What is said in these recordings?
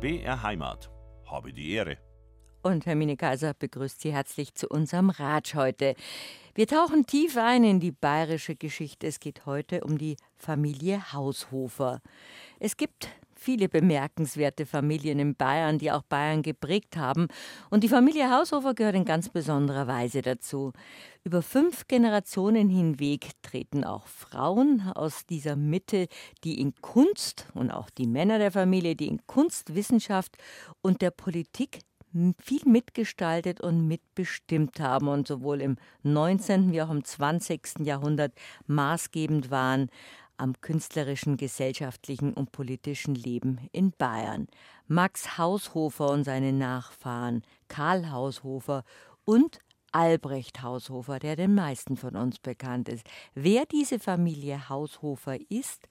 BR Heimat. Habe die Ehre. Und Hermine Kaiser begrüßt Sie herzlich zu unserem Ratsch heute. Wir tauchen tief ein in die bayerische Geschichte. Es geht heute um die Familie Haushofer. Es gibt viele bemerkenswerte Familien in Bayern, die auch Bayern geprägt haben. Und die Familie Haushofer gehört in ganz besonderer Weise dazu. Über fünf Generationen hinweg treten auch Frauen aus dieser Mitte, die in Kunst und auch die Männer der Familie, die in Kunst, Wissenschaft und der Politik viel mitgestaltet und mitbestimmt haben und sowohl im 19. wie auch im 20. Jahrhundert maßgebend waren am künstlerischen, gesellschaftlichen und politischen Leben in Bayern. Max Haushofer und seine Nachfahren, Karl Haushofer und Albrecht Haushofer, der den meisten von uns bekannt ist. Wer diese Familie Haushofer ist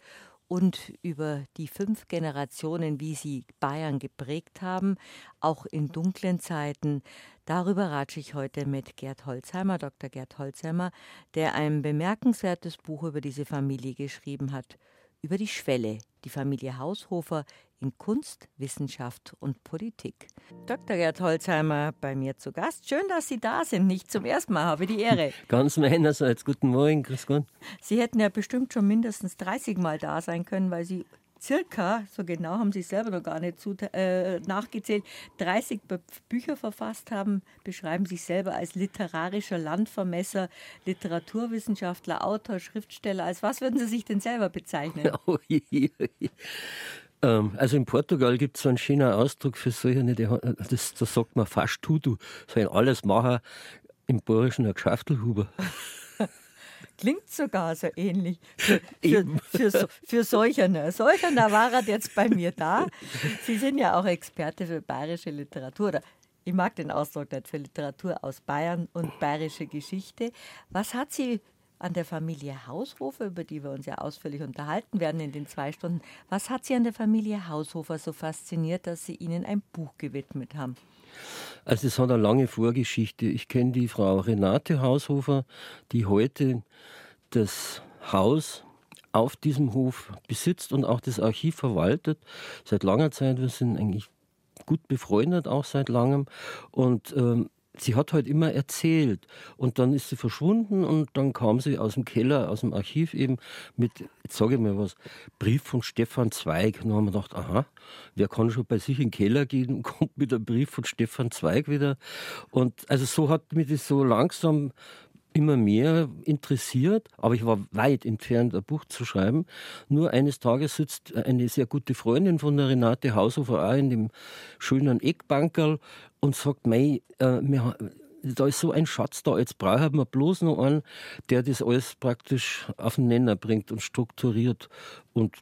und über die fünf Generationen, wie sie Bayern geprägt haben, auch in dunklen Zeiten. Darüber ratsche ich heute mit Gerd Holzheimer, Dr. Gerd Holzheimer, der ein bemerkenswertes Buch über diese Familie geschrieben hat, über die Schwelle, die Familie Haushofer in Kunst, Wissenschaft und Politik. Dr. Gerd Holzheimer bei mir zu Gast. Schön, dass Sie da sind. Nicht zum ersten Mal, habe die Ehre. Ganz meinerseits. Guten Morgen, Grüß Gott. Sie hätten ja bestimmt schon mindestens 30 Mal da sein können, weil Sie circa, so genau haben Sie selber noch gar nicht zu, äh, nachgezählt, 30 Bücher verfasst haben, beschreiben sich selber als literarischer Landvermesser, Literaturwissenschaftler, Autor, Schriftsteller. Als was würden Sie sich denn selber bezeichnen? Oh, je, je, je. Ähm, also in Portugal gibt es so einen schönen Ausdruck für solche, das, das sagt man fast Tudu, so ein Allesmacher im Bayerischen ein Geschäftelhuber. Klingt sogar so ähnlich. Für, für, für, für, für Solcherner. Solcherner war er jetzt bei mir da. Sie sind ja auch Experte für bayerische Literatur. Oder ich mag den Ausdruck nicht für Literatur aus Bayern und bayerische Geschichte. Was hat Sie an der Familie Haushofer, über die wir uns ja ausführlich unterhalten werden in den zwei Stunden, was hat Sie an der Familie Haushofer so fasziniert, dass Sie ihnen ein Buch gewidmet haben? Also es hat eine lange Vorgeschichte. Ich kenne die Frau Renate Haushofer, die heute das Haus auf diesem Hof besitzt und auch das Archiv verwaltet. Seit langer Zeit, wir sind eigentlich gut befreundet, auch seit langem. Und ähm, sie hat halt immer erzählt und dann ist sie verschwunden und dann kam sie aus dem Keller, aus dem Archiv eben mit, sage ich mal was, Brief von Stefan Zweig. Und dann haben wir gedacht, aha, wer kann schon bei sich in den Keller gehen und kommt mit einem Brief von Stefan Zweig wieder. Und also so hat mich das so langsam immer mehr interessiert, aber ich war weit entfernt, ein Buch zu schreiben. Nur eines Tages sitzt eine sehr gute Freundin von der Renate Haushofer auch in dem schönen Eckbankerl und sagt, mei, äh, wir, da ist so ein Schatz da, jetzt brauchen wir bloß noch einen, der das alles praktisch auf den Nenner bringt und strukturiert. Und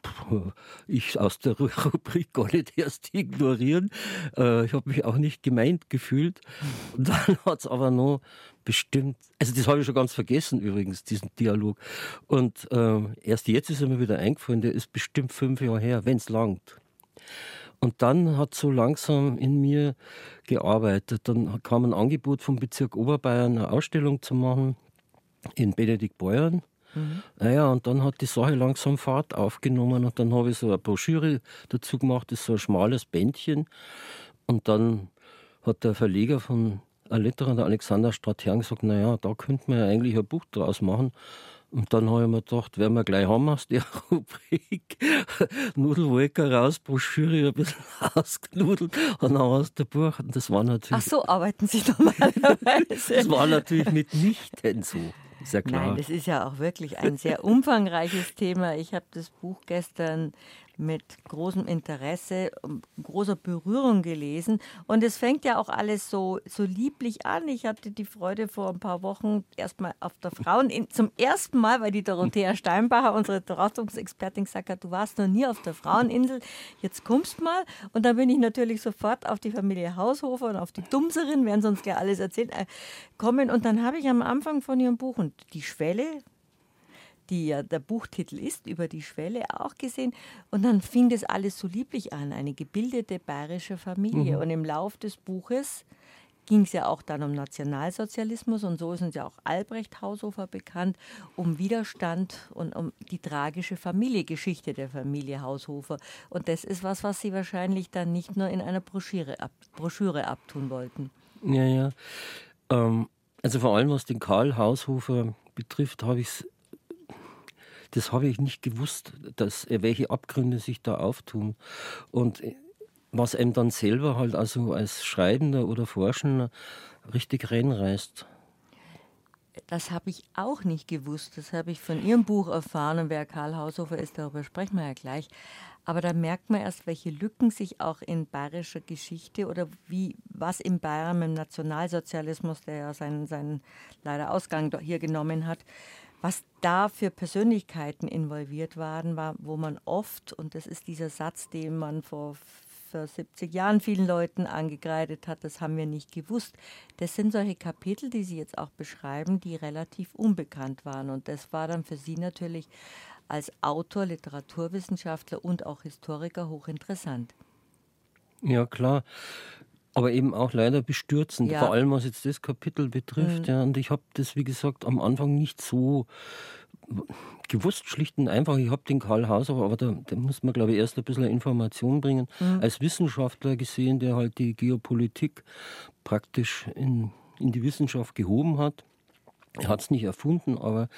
ich aus der Rubrik gar nicht erst ignorieren. Äh, ich habe mich auch nicht gemeint gefühlt. Und dann hat es aber noch bestimmt, also das habe ich schon ganz vergessen übrigens, diesen Dialog. Und äh, erst jetzt ist er mir wieder eingefallen, der ist bestimmt fünf Jahre her, wenn es langt. Und dann hat so langsam in mir gearbeitet. Dann kam ein Angebot vom Bezirk Oberbayern, eine Ausstellung zu machen in Benediktbeuern. Mhm. Naja, und dann hat die Sache langsam Fahrt aufgenommen und dann habe ich so eine Broschüre dazu gemacht, das ist so ein schmales Bändchen. Und dann hat der Verleger von Alitera, der Alexander Stratherrn, gesagt, naja, da könnte man ja eigentlich ein Buch draus machen. Und dann habe ich mir gedacht, werden wir gleich haben aus der Rubrik Nudelwolke raus, Broschüre ein bisschen ausgenudelt und dann aus der Buch. Und das war natürlich. Ach so, arbeiten Sie normalerweise. das war natürlich mitnichten so. Ist ja klar. Nein, das ist ja auch wirklich ein sehr umfangreiches Thema. Ich habe das Buch gestern mit großem Interesse, großer Berührung gelesen. Und es fängt ja auch alles so, so lieblich an. Ich hatte die Freude vor ein paar Wochen erstmal auf der Frauen, zum ersten Mal, weil die Dorothea Steinbacher, unsere Beratungsexpertin, gesagt hat, du warst noch nie auf der Fraueninsel, jetzt kommst mal. Und dann bin ich natürlich sofort auf die Familie Haushofer und auf die Dumserin, werden uns gleich alles erzählen, äh, kommen. Und dann habe ich am Anfang von ihrem Buch und die Schwelle, die ja der Buchtitel ist, über die Schwelle auch gesehen. Und dann fing das alles so lieblich an, eine gebildete bayerische Familie. Mhm. Und im Lauf des Buches ging es ja auch dann um Nationalsozialismus und so ist uns ja auch Albrecht Haushofer bekannt, um Widerstand und um die tragische Familiengeschichte der Familie Haushofer. Und das ist was, was Sie wahrscheinlich dann nicht nur in einer Broschüre, ab, Broschüre abtun wollten. Ja, ja. Ähm, also vor allem was den Karl Haushofer betrifft, habe ich das habe ich nicht gewusst, dass welche Abgründe sich da auftun. Und was einem dann selber halt also als Schreibender oder Forschender richtig reinreißt. Das habe ich auch nicht gewusst. Das habe ich von Ihrem Buch erfahren. Und wer Karl Haushofer ist, darüber sprechen wir ja gleich. Aber da merkt man erst, welche Lücken sich auch in bayerischer Geschichte oder wie was in Bayern mit dem Nationalsozialismus, der ja seinen, seinen leider Ausgang hier genommen hat, was da für Persönlichkeiten involviert waren, war, wo man oft, und das ist dieser Satz, den man vor vor 70 Jahren vielen Leuten angekreidet hat, das haben wir nicht gewusst. Das sind solche Kapitel, die Sie jetzt auch beschreiben, die relativ unbekannt waren. Und das war dann für Sie natürlich als Autor, Literaturwissenschaftler und auch Historiker hochinteressant. Ja, klar. Aber eben auch leider bestürzend, ja. vor allem was jetzt das Kapitel betrifft. Mhm. Ja, und ich habe das, wie gesagt, am Anfang nicht so gewusst, schlicht und einfach, ich habe den Karl Hauser, aber da, da, muss man, glaube ich, erst ein bisschen Information bringen. Mhm. Als Wissenschaftler gesehen, der halt die Geopolitik praktisch in, in die Wissenschaft gehoben hat. Er hat es nicht erfunden, aber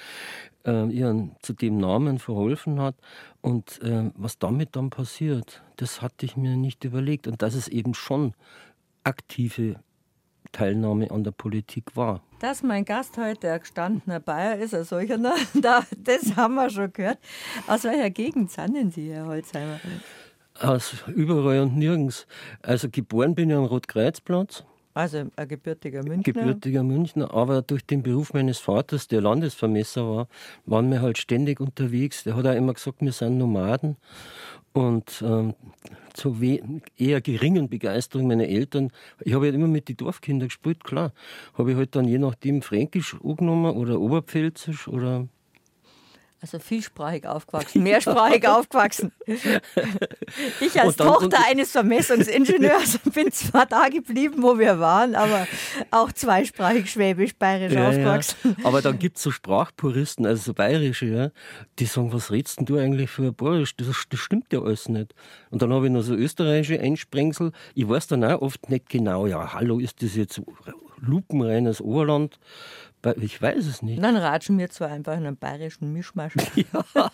äh, ihren zu dem Namen verholfen hat. Und äh, was damit dann passiert, das hatte ich mir nicht überlegt. Und dass es eben schon aktive Teilnahme an der Politik war. Dass mein Gast heute ein gestandener Bayer ist, ein solcher, das haben wir schon gehört. Aus welcher Gegend sind Sie, Herr Holzheimer? Aus überall und nirgends. Also geboren bin ich am Rotkreuzplatz. Also ein gebürtiger Münchner. Gebürtiger Münchner, aber durch den Beruf meines Vaters, der Landesvermesser war, waren wir halt ständig unterwegs. Der hat auch immer gesagt, wir sind Nomaden. Und ähm, zur eher geringen Begeisterung meiner Eltern, ich habe ja immer mit den Dorfkindern gespielt, klar, habe ich halt dann je nachdem Fränkisch angenommen oder Oberpfälzisch oder also vielsprachig aufgewachsen, mehrsprachig aufgewachsen. Ich als Tochter eines Vermessungsingenieurs bin zwar da geblieben, wo wir waren, aber auch zweisprachig schwäbisch-bayerisch ja, aufgewachsen. Ja. Aber dann gibt es so Sprachpuristen, also so bayerische, ja, die sagen, was redst denn du eigentlich für bayerisch? Das, das stimmt ja alles nicht. Und dann habe ich noch so österreichische Einsprengsel. Ich weiß dann auch oft nicht genau, ja, hallo, ist das jetzt lupenreines Oberland? Ich weiß es nicht. Dann ratschen wir zwar einfach in einem bayerischen Mischmasch. Ja.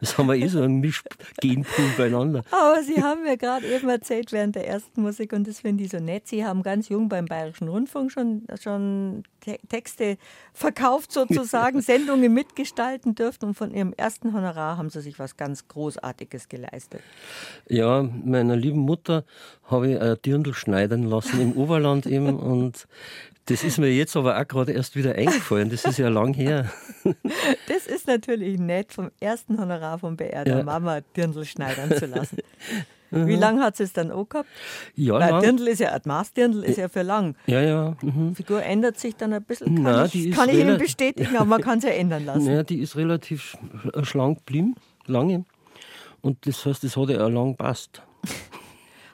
Das haben wir eh so ein Mischgenpool beieinander. Aber Sie haben mir gerade eben erzählt während der ersten Musik, und das finde ich so nett, Sie haben ganz jung beim Bayerischen Rundfunk schon, schon Texte verkauft sozusagen, Sendungen mitgestalten dürfen und von Ihrem ersten Honorar haben Sie sich was ganz Großartiges geleistet. Ja, meiner lieben Mutter habe ich ein Dirndl schneiden lassen im Oberland eben und das ist mir jetzt aber auch gerade erst wieder eingefallen. Das ist ja lang her. Das ist natürlich nett, vom ersten Honorar von BR der ja. Mama Dirndl schneidern zu lassen. Wie lange hat es dann auch gehabt? Ja, Weil lang. Dirndl ist ja, ein Maßdirndl ist ja für lang. Ja, ja. Mhm. Die Figur ändert sich dann ein bisschen. Kann Nein, ich, kann ich Ihnen bestätigen, aber man kann es ja ändern lassen. Ja, die ist relativ schlank geblieben, lange. Und das heißt, es hat ja auch lang passt.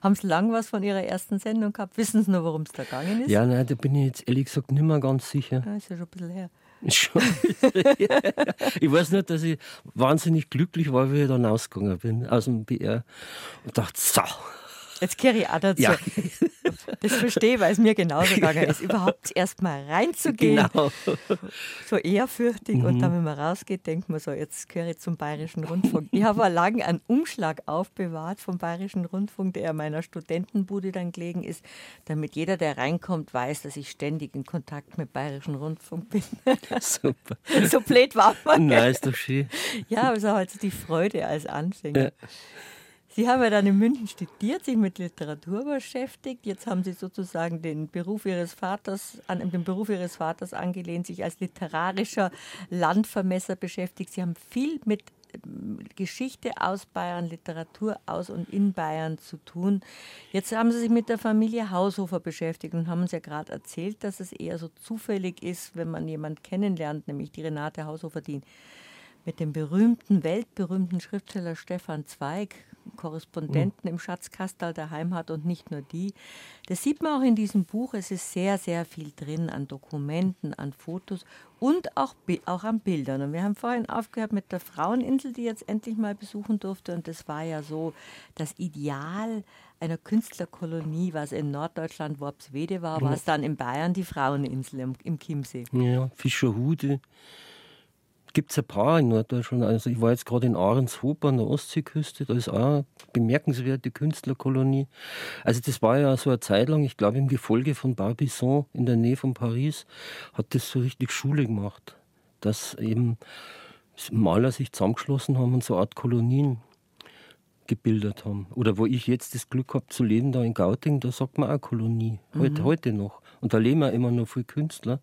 Haben Sie lang was von Ihrer ersten Sendung gehabt? Wissen Sie noch, worum es da gegangen ist? Ja, nein, da bin ich jetzt ehrlich gesagt nicht mehr ganz sicher. Ja, ist ja schon ein bisschen her. Schon. ich weiß nicht, dass ich wahnsinnig glücklich war, wie ich dann ausgegangen bin aus dem BR und dachte, so, Jetzt kehre ich auch dazu. Ja. Das verstehe, weil es mir genauso gegangen ist, überhaupt erst mal reinzugehen. Genau. So ehrfürchtig. Mhm. Und dann, wenn man rausgeht, denkt man so, jetzt gehöre ich zum Bayerischen Rundfunk. Ich habe lange einen Umschlag aufbewahrt vom Bayerischen Rundfunk, der in meiner Studentenbude dann gelegen ist, damit jeder, der reinkommt, weiß, dass ich ständig in Kontakt mit Bayerischen Rundfunk bin. Super. So blöd war man. Nein, ist doch schön. Ja, aber so halt die Freude als Anfänger. Ja. Sie haben ja dann in München studiert, sich mit Literatur beschäftigt. Jetzt haben Sie sozusagen den Beruf Ihres Vaters, an den Beruf Ihres Vaters angelehnt, sich als literarischer Landvermesser beschäftigt. Sie haben viel mit Geschichte aus Bayern, Literatur aus und in Bayern zu tun. Jetzt haben Sie sich mit der Familie Haushofer beschäftigt und haben uns ja gerade erzählt, dass es eher so zufällig ist, wenn man jemanden kennenlernt, nämlich die Renate Haushofer, die mit dem berühmten, weltberühmten Schriftsteller Stefan Zweig, Korrespondenten im Schatzkastal der Heimat und nicht nur die. Das sieht man auch in diesem Buch. Es ist sehr, sehr viel drin an Dokumenten, an Fotos und auch, auch an Bildern. Und wir haben vorhin aufgehört mit der Fraueninsel, die jetzt endlich mal besuchen durfte. Und das war ja so das Ideal einer Künstlerkolonie, was in Norddeutschland Worpswede war, war es dann in Bayern die Fraueninsel im, im Chiemsee. Ja, Fischerhude gibt es ein paar in Norddeutschland. Also ich war jetzt gerade in Ahrenshoop an der Ostseeküste, da ist auch eine bemerkenswerte Künstlerkolonie. Also das war ja so eine Zeit lang, ich glaube im Gefolge von Barbizon in der Nähe von Paris, hat das so richtig Schule gemacht, dass eben Maler sich zusammengeschlossen haben und so eine Art Kolonien gebildet haben. Oder wo ich jetzt das Glück habe zu leben, da in Gauting, da sagt man auch Kolonie. Heute, mhm. heute noch. Und da leben wir immer noch viele Künstler,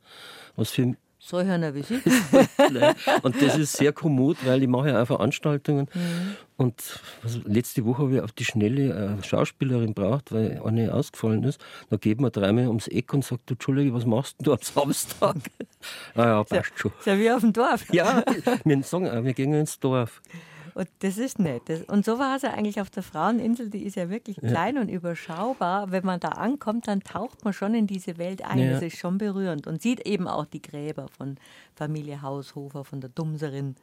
was für so hören wie Sie. und das ist sehr kommod, weil ich mache ja auch Veranstaltungen. Mhm. Und letzte Woche habe ich auf die Schnelle Schauspielerin braucht, weil eine ausgefallen ist. Da geht man dreimal ums Eck und sagt, du, Entschuldige, was machst du am Samstag? ah ja, passt schon. Ist ja wie auf dem Dorf. ja, wir sagen auch, wir gehen ins Dorf. Und das ist nett. Und so war es ja eigentlich auf der Fraueninsel, die ist ja wirklich klein ja. und überschaubar. Wenn man da ankommt, dann taucht man schon in diese Welt ein. Ja. Das ist schon berührend und sieht eben auch die Gräber von Familie Haushofer, von der Dumserin.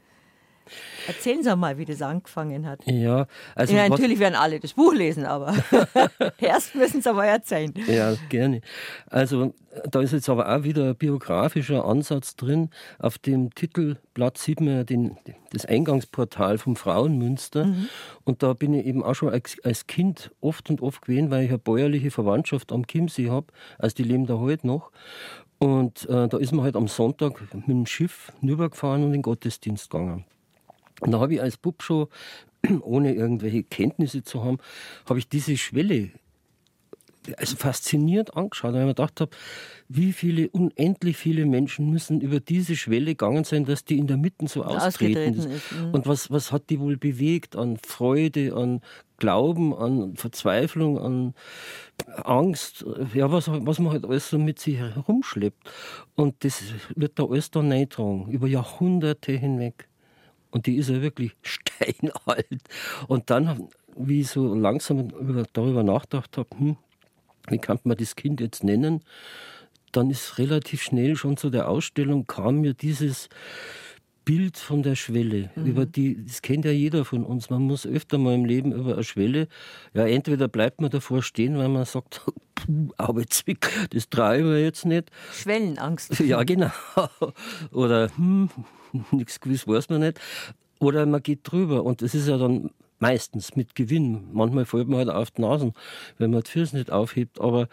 Erzählen Sie mal, wie das angefangen hat. Ja, also ja, natürlich werden alle das Buch lesen, aber erst müssen Sie aber erzählen. Ja, gerne. Also da ist jetzt aber auch wieder ein biografischer Ansatz drin. Auf dem Titelblatt sieht man ja den, das Eingangsportal vom Frauenmünster. Mhm. Und da bin ich eben auch schon als, als, Kind oft und oft gewesen, weil ich eine bäuerliche Verwandtschaft am Chiemsee habe. Also die leben da heute noch. Und äh, da ist man halt am Sonntag mit dem Schiff rübergefahren und in den Gottesdienst gegangen. Und da habe ich als Bub schon, ohne irgendwelche Kenntnisse zu haben, habe ich diese Schwelle also fasziniert angeschaut, weil ich mir gedacht habe, wie viele, unendlich viele Menschen müssen über diese Schwelle gegangen sein, dass die in der Mitte so austreten ist. ist. Mhm. Und was, was hat die wohl bewegt an Freude, an Glauben, an Verzweiflung, an Angst, ja, was, was man halt alles so mit sich herumschleppt. Und das wird da alles da reingetragen, über Jahrhunderte hinweg. Und die ist ja wirklich steinalt. Und dann, wie ich so langsam darüber nachgedacht habe, hm, wie kann man das Kind jetzt nennen, dann ist relativ schnell schon zu der Ausstellung kam mir dieses Bild von der Schwelle, mhm. über die, das kennt ja jeder von uns. Man muss öfter mal im Leben über eine Schwelle, ja, entweder bleibt man davor stehen, weil man sagt, puh, Arbeitsweg, das traue ich mir jetzt nicht. Schwellenangst. Ja, genau. Oder, hm, nichts gewiss weiß man nicht. Oder man geht drüber und das ist ja dann meistens mit Gewinn. Manchmal fällt man halt auf die Nasen, wenn man die Füße nicht aufhebt, aber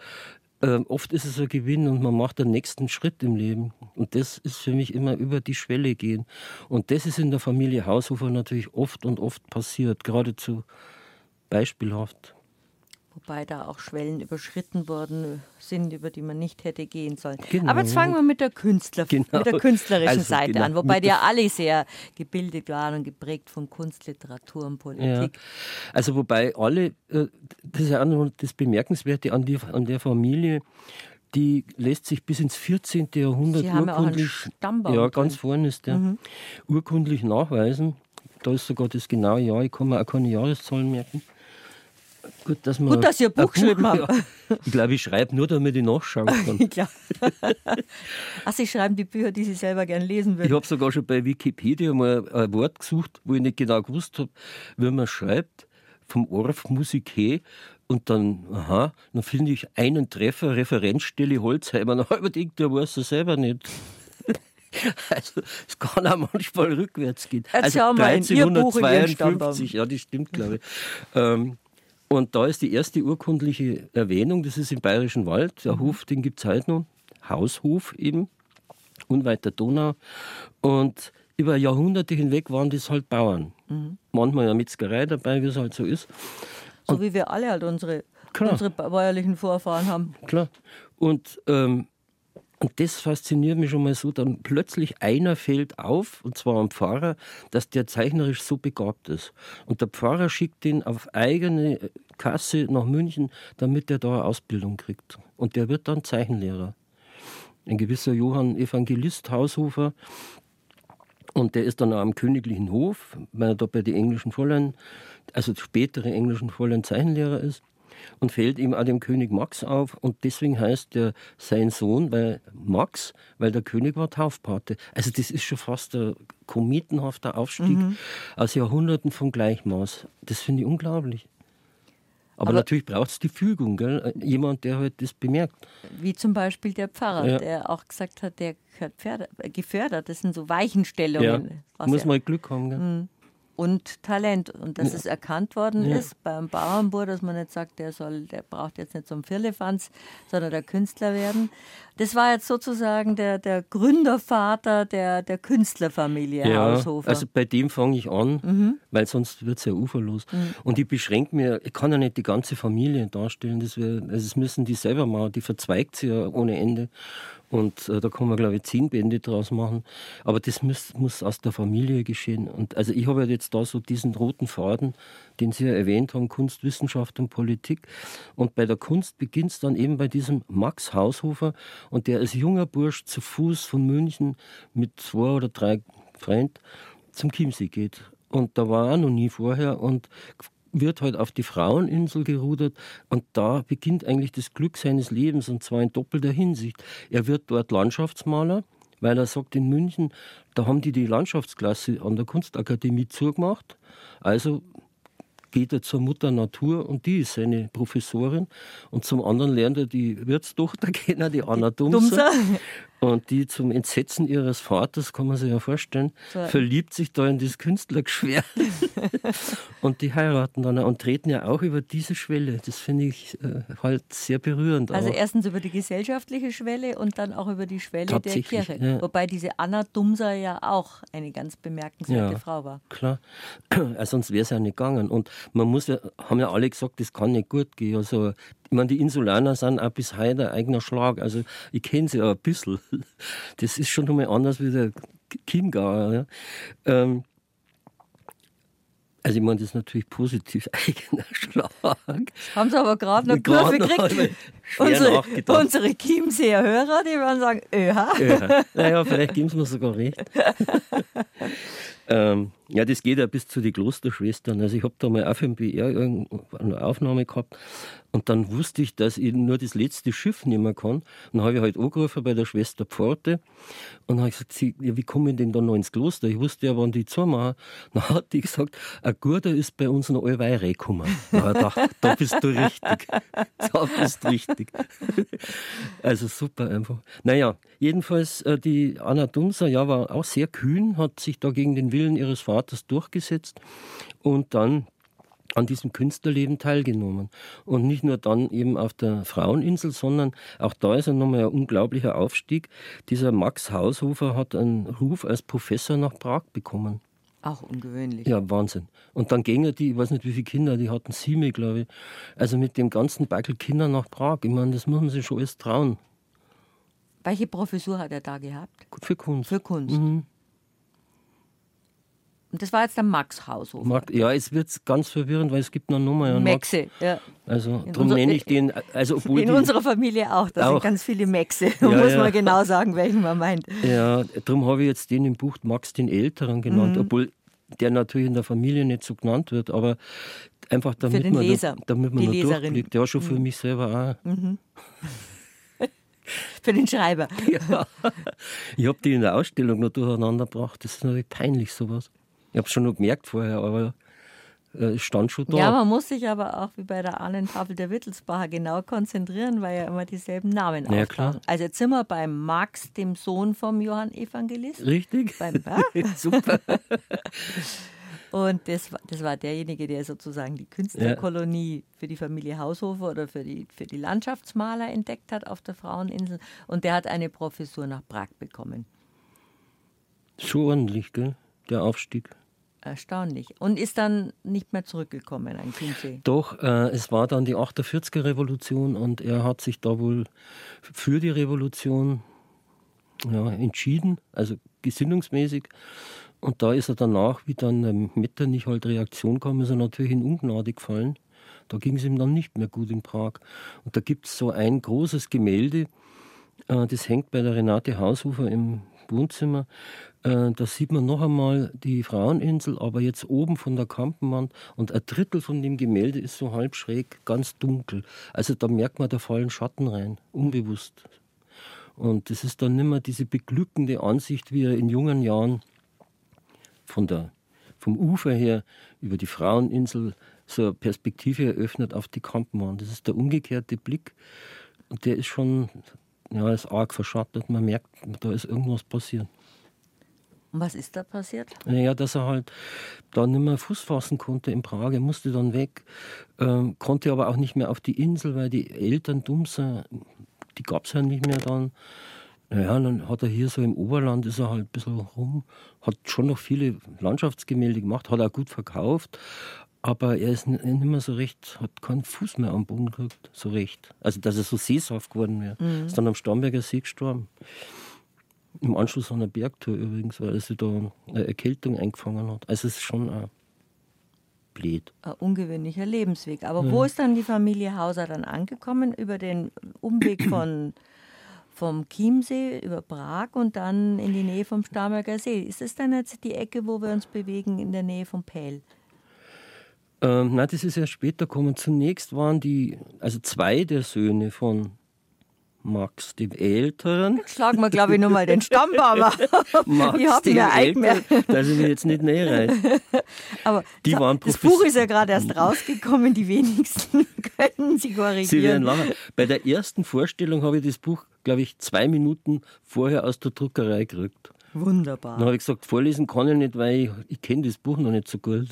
äh, oft ist es ein Gewinn und man macht den nächsten Schritt im Leben. Und das ist für mich immer über die Schwelle gehen. Und das ist in der Familie Haushofer natürlich oft und oft passiert, geradezu beispielhaft wobei da auch Schwellen überschritten worden sind, über die man nicht hätte gehen sollen. Genau. Aber jetzt fangen wir mit der, Künstler, genau. mit der künstlerischen also, Seite genau. an, wobei die ja alle sehr gebildet waren und geprägt von Kunst, Literatur und Politik. Ja. Also wobei alle, äh, das ist ja auch das Bemerkenswerte an, die, an der Familie, die lässt sich bis ins 14. Jahrhundert Sie urkundlich, haben ja, ganz vorne ist der, mhm. urkundlich nachweisen. Da ist sogar das genaue Jahr, ich kann mir auch keine Jahreszahlen merken. Gut, dass, Gut, dass ihr ein Buch geschrieben habt. Ja. Ich glaube, ich schreibe nur, damit ich nachschauen kann. ja. Ach, Sie schreiben die Bücher, die Sie selber gerne lesen würden. Ich habe sogar schon bei Wikipedia mal ein Wort gesucht, wo ich nicht genau gewusst habe, wie man schreibt. Vom Orf Musik he. Und dann, aha, dann finde ich einen Treffer, Referenzstelle Holzheimer. Ich gedacht, der weiß es selber nicht. Also es kann auch manchmal rückwärts gehen. Jetzt also 1352, ja, das stimmt, glaube ich. Ähm, und da ist die erste urkundliche Erwähnung, das ist im Bayerischen Wald. Der mhm. Hof, den gibt es heute noch. Haushof eben, unweit der Donau. Und über Jahrhunderte hinweg waren das halt Bauern. Mhm. Manchmal ja Metzgerei dabei, wie es halt so ist. Und so wie wir alle halt unsere, unsere bäuerlichen Vorfahren haben. Klar. Und ähm, und das fasziniert mich schon mal so, dann plötzlich einer fällt auf, und zwar am Pfarrer, dass der zeichnerisch so begabt ist. Und der Pfarrer schickt ihn auf eigene Kasse nach München, damit er da eine Ausbildung kriegt. Und der wird dann Zeichenlehrer. Ein gewisser Johann Evangelist Haushofer. Und der ist dann auch am königlichen Hof, weil er da bei den englischen Fräulein, also spätere englischen Fräulein Zeichenlehrer ist und fällt ihm auch dem König Max auf und deswegen heißt der sein Sohn weil Max, weil der König war Taufpate. Also das ist schon fast ein kometenhafter Aufstieg mhm. aus Jahrhunderten von Gleichmaß. Das finde ich unglaublich. Aber, Aber natürlich braucht es die Fügung, gell? jemand, der halt das bemerkt. Wie zum Beispiel der Pfarrer, ja. der auch gesagt hat, der gehört gefördert. Das sind so Weichenstellungen. Ja. Muss man Glück haben. Gell? Mhm und Talent. Und dass ja. es erkannt worden ja. ist beim Bauernbauer, dass man nicht sagt, der soll, der braucht jetzt nicht so einen Firlefanz, sondern der Künstler werden. Das war jetzt sozusagen der, der Gründervater der, der Künstlerfamilie ja, Haushofer. Also bei dem fange ich an, mhm. weil sonst wird es ja uferlos. Mhm. Und ich beschränke mir, ich kann ja nicht die ganze Familie darstellen, das, wär, also das müssen die selber machen, die verzweigt sie ja ohne Ende. Und äh, da kann man, glaube ich, zehn Bände draus machen. Aber das muss, muss aus der Familie geschehen. Und also ich habe jetzt da so diesen roten Faden, den Sie ja erwähnt haben, Kunst, Wissenschaft und Politik. Und bei der Kunst beginnt es dann eben bei diesem Max Haushofer. Und der als junger Bursch zu Fuß von München mit zwei oder drei Freunden zum Chiemsee geht. Und da war er noch nie vorher und wird halt auf die Fraueninsel gerudert und da beginnt eigentlich das Glück seines Lebens und zwar in doppelter Hinsicht. Er wird dort Landschaftsmaler, weil er sagt, in München, da haben die die Landschaftsklasse an der Kunstakademie zugemacht. Also geht er zur Mutter Natur und die ist seine Professorin. Und zum anderen lernt er die Wirtstochter kennen, die Anna Dumser. Und die zum Entsetzen ihres Vaters, kann man sich ja vorstellen, so. verliebt sich da in das Künstlergeschwär. und die heiraten dann und treten ja auch über diese Schwelle. Das finde ich äh, halt sehr berührend. Also erstens über die gesellschaftliche Schwelle und dann auch über die Schwelle der Kirche. Ja. Wobei diese Anna Dumser ja auch eine ganz bemerkenswerte ja, Frau war. Klar, also sonst wäre es ja nicht gegangen. Und man muss ja, haben ja alle gesagt, das kann nicht gut gehen. Also ich meine, die Insulaner sind auch bis heute ein eigener Schlag. Also ich kenne sie auch ein bisschen. Das ist schon nochmal anders wie der Chiemgauer. Ja. Ähm, also ich meine, das ist natürlich positiv eigener Schlag. Haben sie aber gerade eine Kurve gekriegt. Unsere, unsere Chiemseer Hörer, die werden sagen, öha. öha. Naja, vielleicht geben sie mir sogar recht. ähm, ja, das geht ja bis zu den Klosterschwestern. Also ich habe da mal auf dem BR eine Aufnahme gehabt und dann wusste ich, dass ich nur das letzte Schiff nehmen kann. dann habe ich halt angerufen bei der Schwester Pforte und habe gesagt, sie, ja, wie komme ich denn da noch ins Kloster? Ich wusste ja, wann die zumachen. Dann hat die gesagt, ein Guter ist bei uns noch allweil reingekommen. Da dachte da bist du richtig. Da bist du richtig. Also super einfach. Naja, jedenfalls äh, die Anna Dunser ja, war auch sehr kühn, hat sich da gegen den Willen ihres Vaters Vaters durchgesetzt und dann an diesem Künstlerleben teilgenommen. Und nicht nur dann eben auf der Fraueninsel, sondern auch da ist er nochmal ein unglaublicher Aufstieg. Dieser Max Haushofer hat einen Ruf als Professor nach Prag bekommen. Auch ungewöhnlich. Ja, Wahnsinn. Und dann gingen die, ich weiß nicht wie viele Kinder, die hatten sieben, glaube ich. Also mit dem ganzen Backel Kinder nach Prag. Ich meine, das muss man sich schon alles trauen. Welche Professur hat er da gehabt? Für Kunst. Für Kunst. Mhm. Und das war jetzt der Max Haushofer. Max, ja, es wird ganz verwirrend, weil es gibt eine Nummer. Ja, Maxe, Max. ja. Also darum nenne ich den. Also, obwohl in unserer Familie auch, da auch. sind ganz viele Maxe. Da ja, muss ja. man genau sagen, welchen man meint. Ja, darum habe ich jetzt den im Buch Max den Älteren genannt, mhm. obwohl der natürlich in der Familie nicht so genannt wird, aber einfach damit für den man, Leser, da, damit man die durchblickt. Ja, schon für mhm. mich selber auch. Mhm. für den Schreiber. Ja. Ich habe die in der Ausstellung noch durcheinander gebracht. Das ist natürlich peinlich, sowas. Ich habe es schon noch gemerkt vorher, aber äh, es stand schon da. Ja, man muss sich aber auch wie bei der Ahnentafel der Wittelsbacher genau konzentrieren, weil ja immer dieselben Namen ja, klar. Also jetzt sind wir beim Max, dem Sohn vom Johann Evangelist. Richtig. Beim, Super. Und das, das war derjenige, der sozusagen die Künstlerkolonie für die Familie Haushofer oder für die, für die Landschaftsmaler entdeckt hat auf der Fraueninsel. Und der hat eine Professur nach Prag bekommen. So ordentlich, gell? Der Aufstieg. Erstaunlich. Und ist dann nicht mehr zurückgekommen, ein Chiemsee? Doch, äh, es war dann die 48er Revolution und er hat sich da wohl für die Revolution ja, entschieden, also gesinnungsmäßig. Und da ist er danach, wie dann ähm, Metternich halt Reaktion kam, ist er natürlich in Ungnade gefallen. Da ging es ihm dann nicht mehr gut in Prag. Und da gibt es so ein großes Gemälde, äh, das hängt bei der Renate Haushofer im Wohnzimmer. Äh, da sieht man noch einmal die Fraueninsel, aber jetzt oben von der Kampenwand und ein Drittel von dem Gemälde ist so halb schräg, ganz dunkel. Also da merkt man, da fallen Schatten rein, unbewusst. Und das ist dann nicht mehr diese beglückende Ansicht, wie er in jungen Jahren von der, vom Ufer her über die Fraueninsel so eine Perspektive eröffnet auf die Kampenwand. Das ist der umgekehrte Blick und der ist schon ja, ist arg verschattet. Man merkt, da ist irgendwas passiert. Und was ist da passiert? Naja, dass er halt da nicht mehr Fuß fassen konnte in Prag. Er musste dann weg, ähm, konnte aber auch nicht mehr auf die Insel, weil die Eltern dumm sind. Die gab es ja nicht mehr dann. Naja, dann hat er hier so im Oberland, ist er halt ein bisschen rum, hat schon noch viele Landschaftsgemälde gemacht, hat auch gut verkauft, aber er ist nicht mehr so recht, hat keinen Fuß mehr am Boden gekriegt, so recht. Also, dass er so seesaft geworden wäre. Mhm. Ist dann am Starnberger See gestorben. Im Anschluss an eine Bergtour übrigens, weil er sich da eine Erkältung eingefangen hat. Also, es ist schon ein blöd. Ein ungewöhnlicher Lebensweg. Aber ja. wo ist dann die Familie Hauser dann angekommen? Über den Umweg von vom Chiemsee über Prag und dann in die Nähe vom Starnberger See. Ist das dann jetzt die Ecke, wo wir uns bewegen, in der Nähe von Pähl? Ähm, nein, das ist erst später gekommen. Zunächst waren die, also zwei der Söhne von Max, dem Älteren. Jetzt schlagen wir, glaube ich, nochmal den Stammbaum. Max, ich habe mir Älteren, dass ich mir jetzt nicht näher. Aber die so, waren das Buch ist ja gerade erst rausgekommen, die wenigsten können Sie korrigieren. Sie werden lachen. Bei der ersten Vorstellung habe ich das Buch, glaube ich, zwei Minuten vorher aus der Druckerei gekriegt. Wunderbar. Dann habe ich gesagt, vorlesen kann ich nicht, weil ich, ich kenne das Buch noch nicht so gut.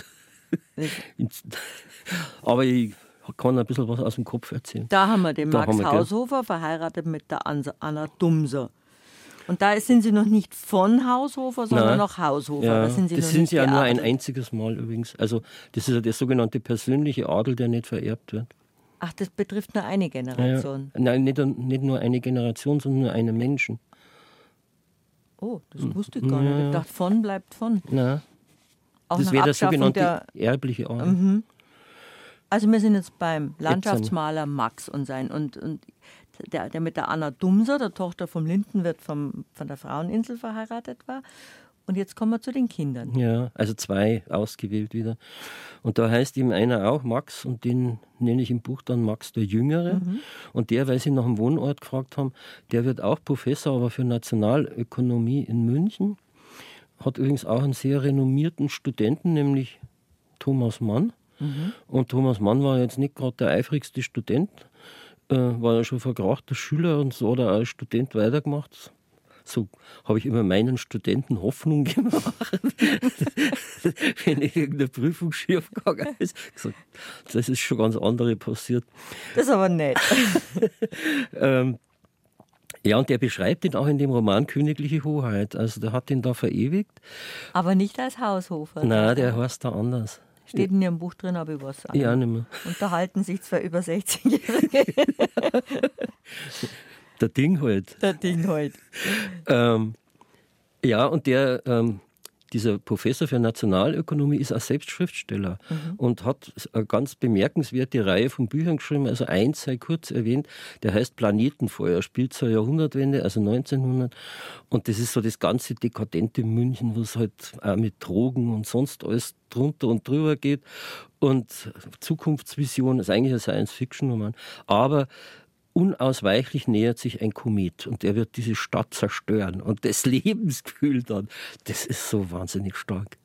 Aber ich kann ein bisschen was aus dem Kopf erzählen. Da haben wir den da Max wir Haushofer, verheiratet mit der Anna Dumser. Und da sind Sie noch nicht von Haushofer, sondern Nein. noch Haushofer. Ja, da sind Sie das sind Sie ja nur ein einziges Mal übrigens. Also das ist ja der sogenannte persönliche Adel, der nicht vererbt wird. Ach, das betrifft nur eine Generation? Ja. Nein, nicht, nicht, nur eine Generation, sondern nur einen Menschen. Oh, das wusste ich gar nicht. Ich dachte, von bleibt von. Nein. Auch das wäre der sogenannte der, erbliche Adel. Mhm. Also wir sind jetzt beim Landschaftsmaler Max und sein und, und der, der mit der Anna Dumser, der Tochter vom Lindenwirt vom, von der Fraueninsel verheiratet war. Und jetzt kommen wir zu den Kindern. Ja, also zwei ausgewählt wieder. Und da heißt ihm einer auch Max und den nenne ich im Buch dann Max der Jüngere. Mhm. Und der, weil sie nach dem Wohnort gefragt haben, der wird auch Professor, aber für Nationalökonomie in München. Hat übrigens auch einen sehr renommierten Studenten, nämlich Thomas Mann. Mhm. Und Thomas Mann war jetzt nicht gerade der eifrigste Student, äh, war ja schon verkrachter Schüler und so hat er als Student weitergemacht. So habe ich immer meinen Studenten Hoffnung gemacht, wenn irgendeine Prüfung schief gegangen ist. Gesagt, das ist schon ganz andere passiert. Das ist aber nett. ähm, ja, und der beschreibt ihn auch in dem Roman Königliche Hoheit. Also der hat ihn da verewigt. Aber nicht als Haushofer. Nein, der heißt da anders. Steht in Ihrem Buch drin, aber über was Ja, nicht mehr. Unterhalten sich zwei über 60-Jährige. Der Ding halt. Der Ding halt. Ähm, ja, und der ähm, dieser Professor für Nationalökonomie ist auch selbst Schriftsteller mhm. und hat eine ganz bemerkenswerte Reihe von Büchern geschrieben. Also eins sei kurz erwähnt, der heißt Planetenfeuer, spielt zur Jahrhundertwende, also 1900. Und das ist so das ganze dekadente München, wo es halt auch mit Drogen und sonst alles drunter und drüber geht. Und Zukunftsvision ist eigentlich ein Science-Fiction-Roman. Aber unausweichlich nähert sich ein Komet und der wird diese Stadt zerstören. Und das Lebensgefühl dann, das ist so wahnsinnig stark.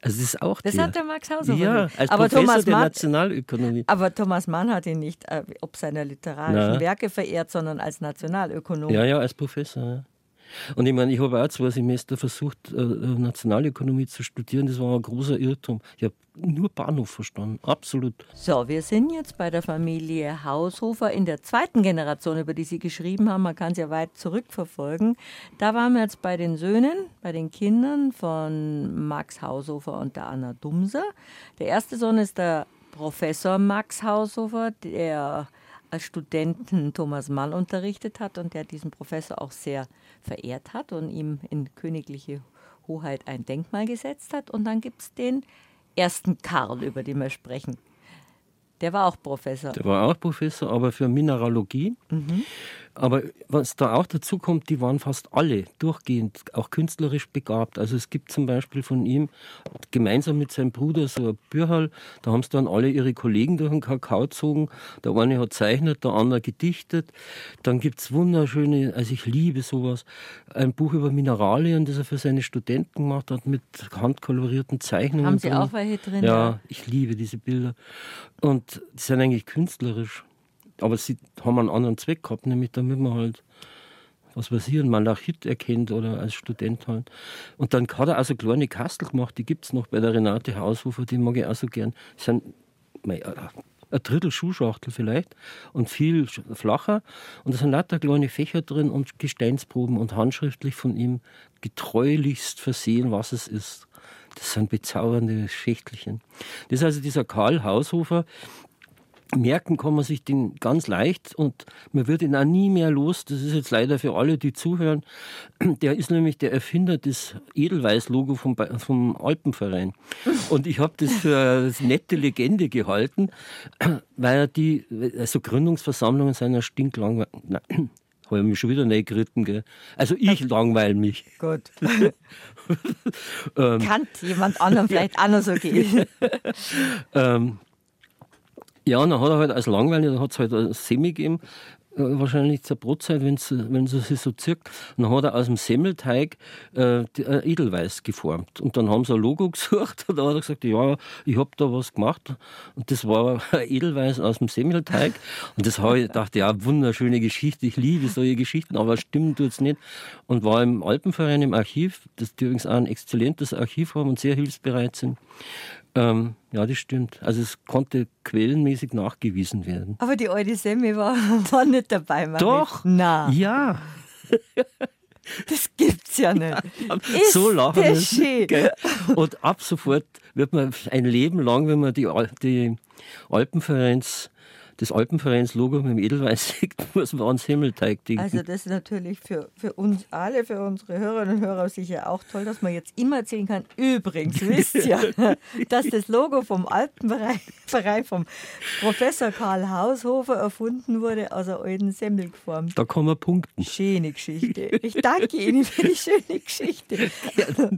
Also das ist auch Das der. hat der Max Hauser. Ja, als aber Professor Thomas der Mann, Nationalökonomie. Aber Thomas Mann hat ihn nicht äh, ob seiner literarischen Na. Werke verehrt, sondern als Nationalökonom. Ja, ja, als Professor. Ja. Und ich meine, ich habe auch zwei Semester versucht, äh, äh, Nationalökonomie zu studieren. Das war ein großer Irrtum. Ich habe nur Bahnhof verstanden, absolut. So, wir sind jetzt bei der Familie Haushofer in der zweiten Generation, über die Sie geschrieben haben. Man kann es ja weit zurückverfolgen. Da waren wir jetzt bei den Söhnen, bei den Kindern von Max Haushofer und der Anna Dumser. Der erste Sohn ist der Professor Max Haushofer, der als Studenten Thomas Mann unterrichtet hat und der diesen Professor auch sehr verehrt hat und ihm in königliche Hoheit ein Denkmal gesetzt hat. Und dann gibt es den ersten Karl, über den wir sprechen. Der war auch Professor. Der war auch Professor, aber für Mineralogie. Mhm. Aber was da auch dazu kommt, die waren fast alle durchgehend auch künstlerisch begabt. Also es gibt zum Beispiel von ihm gemeinsam mit seinem Bruder so ein Bücherl, da haben sie dann alle ihre Kollegen durch den Kakao gezogen. Der eine hat zeichnet, der andere gedichtet. Dann gibt es wunderschöne, also ich liebe sowas, ein Buch über Mineralien, das er für seine Studenten gemacht hat, mit handkolorierten Zeichnungen. Haben Sie drin. auch welche drin? Ja, ich liebe diese Bilder. Und die sind eigentlich künstlerisch aber sie haben einen anderen Zweck gehabt, nämlich damit man halt was weiß ich, einen Malachit erkennt oder als Student halt. Und dann hat er also kleine Kastel gemacht, die gibt es noch bei der Renate Haushofer, die mag ich auch so gern. Das sind mein, ein Drittel Schuhschachtel vielleicht und viel flacher. Und da sind lauter kleine Fächer drin und Gesteinsproben und handschriftlich von ihm getreulichst versehen, was es ist. Das sind bezaubernde Schächtelchen. Das ist also dieser Karl Haushofer, merken kann man sich den ganz leicht und man wird ihn auch nie mehr los. Das ist jetzt leider für alle, die zuhören. Der ist nämlich der Erfinder des Edelweiß-Logo vom, vom Alpenverein. Und ich habe das für eine nette Legende gehalten, weil die, also Gründungsversammlungen sind ja stinklangweilig. Habe ich mich schon wieder nicht geritten, gell? Also ich langweile mich. Gut. ähm, Kann jemand anderen vielleicht auch noch so gehen. ähm, ja, dann hat er halt als langweilig, hat es halt ein Semi gegeben, äh, wahrscheinlich zur Brotzeit, wenn sie sich so zirkt. Und dann hat er aus dem Semmelteig äh, äh, Edelweiß geformt. Und dann haben sie ein Logo gesucht und da hat er gesagt, ja, ich habe da was gemacht. Und das war Edelweiß aus dem Semmelteig. Und das habe ich gedacht, ja, wunderschöne Geschichte, ich liebe solche Geschichten, aber stimmen tut es nicht. Und war im Alpenverein im Archiv, das die übrigens auch ein exzellentes Archiv haben und sehr hilfsbereit sind. Ähm, ja, das stimmt. Also es konnte quellenmäßig nachgewiesen werden. Aber die alte Semi war, war nicht dabei, Mann. Doch. Na. Ja. Das gibt's ja nicht. Ist so lachen müssen. Und ab sofort wird man ein Leben lang, wenn man die, die Alpenvereins das Alpenvereins-Logo mit dem Edelweiß sieht, muss man ans Himmelteig denken. Also das ist natürlich für, für uns alle, für unsere Hörerinnen und Hörer sicher auch toll, dass man jetzt immer erzählen kann, übrigens, wisst ihr, dass das Logo vom Alpenverein vom Professor Karl Haushofer erfunden wurde aus einer alten Semmelform. Da kann man punkten. Schöne Geschichte. Ich danke Ihnen für die schöne Geschichte. Ja.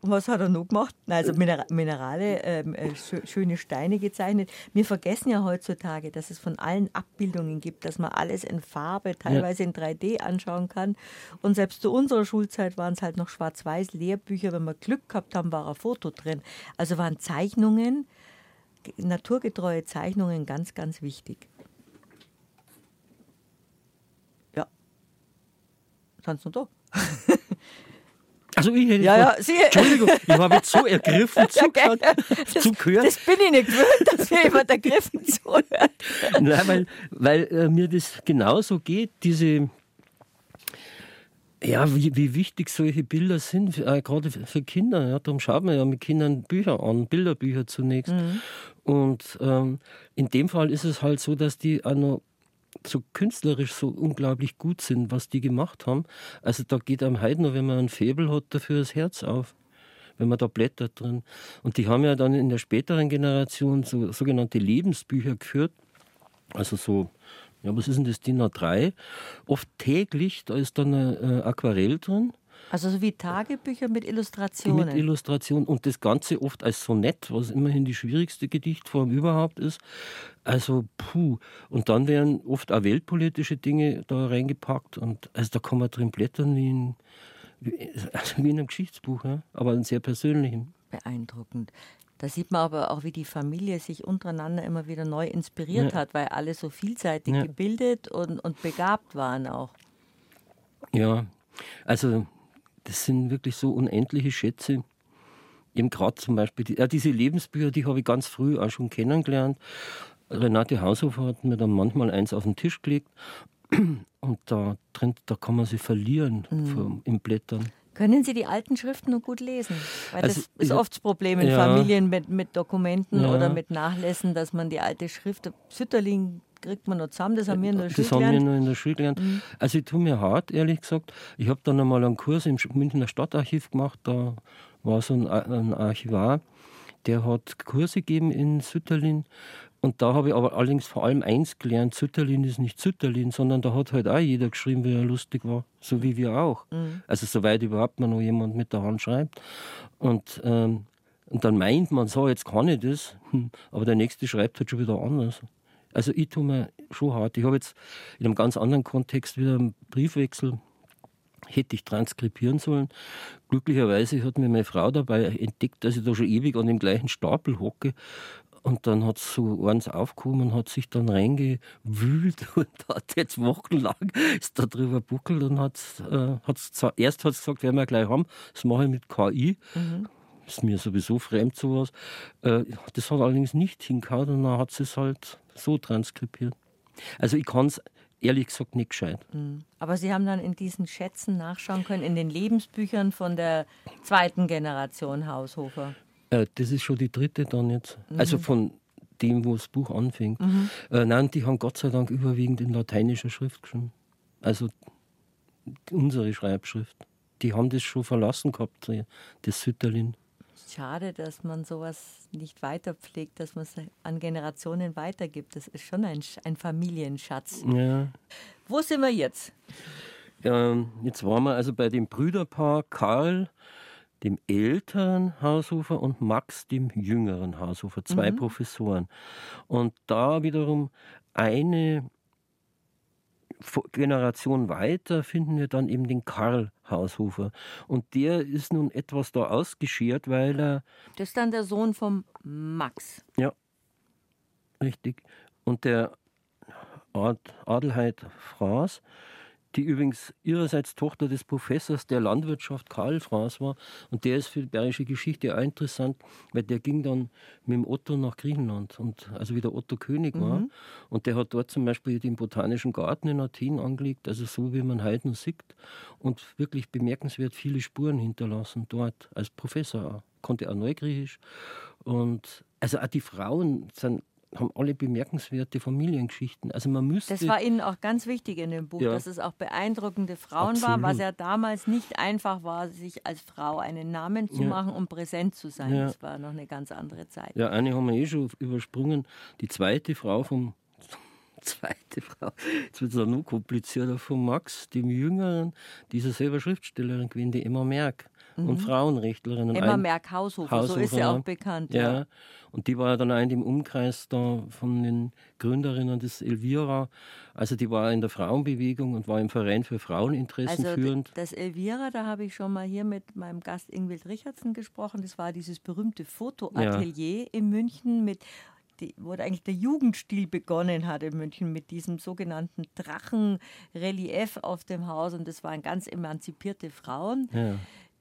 Und was hat er noch gemacht? Also Minerale, ähm, äh, schöne Steine gezeichnet. Wir vergessen ja heutzutage, dass es von allen Abbildungen gibt, dass man alles in Farbe, teilweise ja. in 3D anschauen kann. Und selbst zu unserer Schulzeit waren es halt noch schwarz-weiß Lehrbücher. Wenn wir Glück gehabt haben, war ein Foto drin. Also waren Zeichnungen, naturgetreue Zeichnungen ganz, ganz wichtig. Ja. Sind noch da? Also ich hätte ja, ja, Sie, Entschuldigung, ich habe jetzt so ergriffen zugehört. Das, zugehört. das bin ich nicht gewöhnt, dass mir jemand ergriffen zuhört. Nein, weil, weil äh, mir das genauso geht, diese, ja, wie, wie wichtig solche Bilder sind, äh, gerade für Kinder. Ja, darum schaut man ja mit Kindern Bücher an, Bilderbücher zunächst. Mhm. Und ähm, in dem Fall ist es halt so, dass die auch noch so künstlerisch so unglaublich gut sind, was die gemacht haben. Also da geht einem heute noch, wenn man ein Faible hat, dafür das Herz auf wenn man da blättert drin. Und die haben ja dann in der späteren Generation so sogenannte Lebensbücher geführt. Also so, ja, was ist denn das, DIN A3? Oft täglich, da ist dann ein Aquarell drin. Also so wie Tagebücher mit Illustrationen. Mit Illustrationen und das Ganze oft als Sonett, was immerhin die schwierigste Gedichtform überhaupt ist. Also puh. Und dann werden oft auch weltpolitische Dinge da reingepackt und also da kann man drin blättern wie in, also wie in einem Geschichtsbuch, ja? aber einen sehr persönlichen. Beeindruckend. Da sieht man aber auch, wie die Familie sich untereinander immer wieder neu inspiriert ja. hat, weil alle so vielseitig ja. gebildet und, und begabt waren auch. Ja, also das sind wirklich so unendliche Schätze. Eben gerade zum Beispiel, die, ja, diese Lebensbücher, die habe ich ganz früh auch schon kennengelernt. Renate Haushofer hat mir dann manchmal eins auf den Tisch gelegt und da drin, da kann man sie verlieren mhm. im Blättern. Können Sie die alten Schriften noch gut lesen? Weil also, das ist oft das Problem in ja, Familien mit, mit Dokumenten ja. oder mit Nachlässen, dass man die alte Schrift, Sütterling kriegt man noch zusammen, das haben wir in der Schule gelernt. Das haben wir noch in der Schule gelernt. Mhm. Also ich tue mir hart, ehrlich gesagt. Ich habe dann einmal einen Kurs im Münchner Stadtarchiv gemacht, da war so ein, ein Archivar, der hat Kurse gegeben in Sütterlin Und da habe ich aber allerdings vor allem eins gelernt: Zütterlin ist nicht Zütterlin, sondern da hat halt auch jeder geschrieben, wie er lustig war, so wie wir auch. Mhm. Also, soweit überhaupt mal noch jemand mit der Hand schreibt. Und, ähm, und dann meint man so, jetzt kann ich das, aber der nächste schreibt halt schon wieder anders. Also, ich tue mir schon hart. Ich habe jetzt in einem ganz anderen Kontext wieder einen Briefwechsel hätte ich transkribieren sollen. Glücklicherweise hat mir meine Frau dabei entdeckt, dass ich da schon ewig an dem gleichen Stapel hocke. Und dann hat es so eins aufgekommen, hat sich dann reingewühlt und hat jetzt wochenlang ist da drüber buckelt und hat äh, hat's, erst hat es gesagt, werden wir gleich haben, das mache ich mit KI. Mhm. Ist mir sowieso fremd sowas. Äh, das hat allerdings nicht hingehauen und dann hat sie es halt so transkribiert. Also ich kann es ehrlich gesagt nicht gescheit. Mhm. Aber Sie haben dann in diesen Schätzen nachschauen können, in den Lebensbüchern von der zweiten Generation Haushofer. Äh, das ist schon die dritte dann jetzt. Mhm. Also von dem, wo das Buch anfängt. Mhm. Äh, nein, die haben Gott sei Dank überwiegend in lateinischer Schrift geschrieben. Also unsere Schreibschrift. Die haben das schon verlassen gehabt, das Sütterlin schade, dass man sowas nicht weiterpflegt, dass man es an Generationen weitergibt. Das ist schon ein, ein Familienschatz. Ja. Wo sind wir jetzt? Ähm, jetzt waren wir also bei dem Brüderpaar Karl, dem älteren Haushofer und Max, dem jüngeren Haushofer, zwei mhm. Professoren. Und da wiederum eine Generation weiter finden wir dann eben den Karl Haushofer. Und der ist nun etwas da ausgeschert, weil er. Das ist dann der Sohn vom Max. Ja, richtig. Und der Adelheid Fraß die übrigens ihrerseits Tochter des Professors der Landwirtschaft Karl Fraß war. Und der ist für die bayerische Geschichte auch interessant, weil der ging dann mit dem Otto nach Griechenland, und, also wie der Otto König war. Mhm. Und der hat dort zum Beispiel den Botanischen Garten in Athen angelegt, also so wie man heute noch sieht. Und wirklich bemerkenswert viele Spuren hinterlassen dort, als Professor auch. Konnte auch Neugriechisch. Und also auch die Frauen sind haben alle bemerkenswerte Familiengeschichten. Also man müsste. Das war Ihnen auch ganz wichtig in dem Buch, ja. dass es auch beeindruckende Frauen Absolut. waren, was ja damals nicht einfach war, sich als Frau einen Namen zu ja. machen und präsent zu sein. Ja. Das war noch eine ganz andere Zeit. Ja, eine haben wir eh schon übersprungen. Die zweite Frau vom zweite Frau, jetzt wird es auch noch komplizierter, von Max, dem Jüngeren, dieser selber Schriftstellerin gewesen, die Emma Merck mhm. und Frauenrechtlerin. Emma Merck Haushofer, Haushofer, so ist sie auch bekannt. Ja. ja. Und die war dann auch in dem Umkreis da von den Gründerinnen des Elvira. Also die war in der Frauenbewegung und war im Verein für Fraueninteressen also führend. Das Elvira, da habe ich schon mal hier mit meinem Gast Ingwild Richardson gesprochen. Das war dieses berühmte Fotoatelier ja. in München mit die, wo eigentlich der Jugendstil begonnen hat in München mit diesem sogenannten Drachenrelief auf dem Haus. Und das waren ganz emanzipierte Frauen. Ja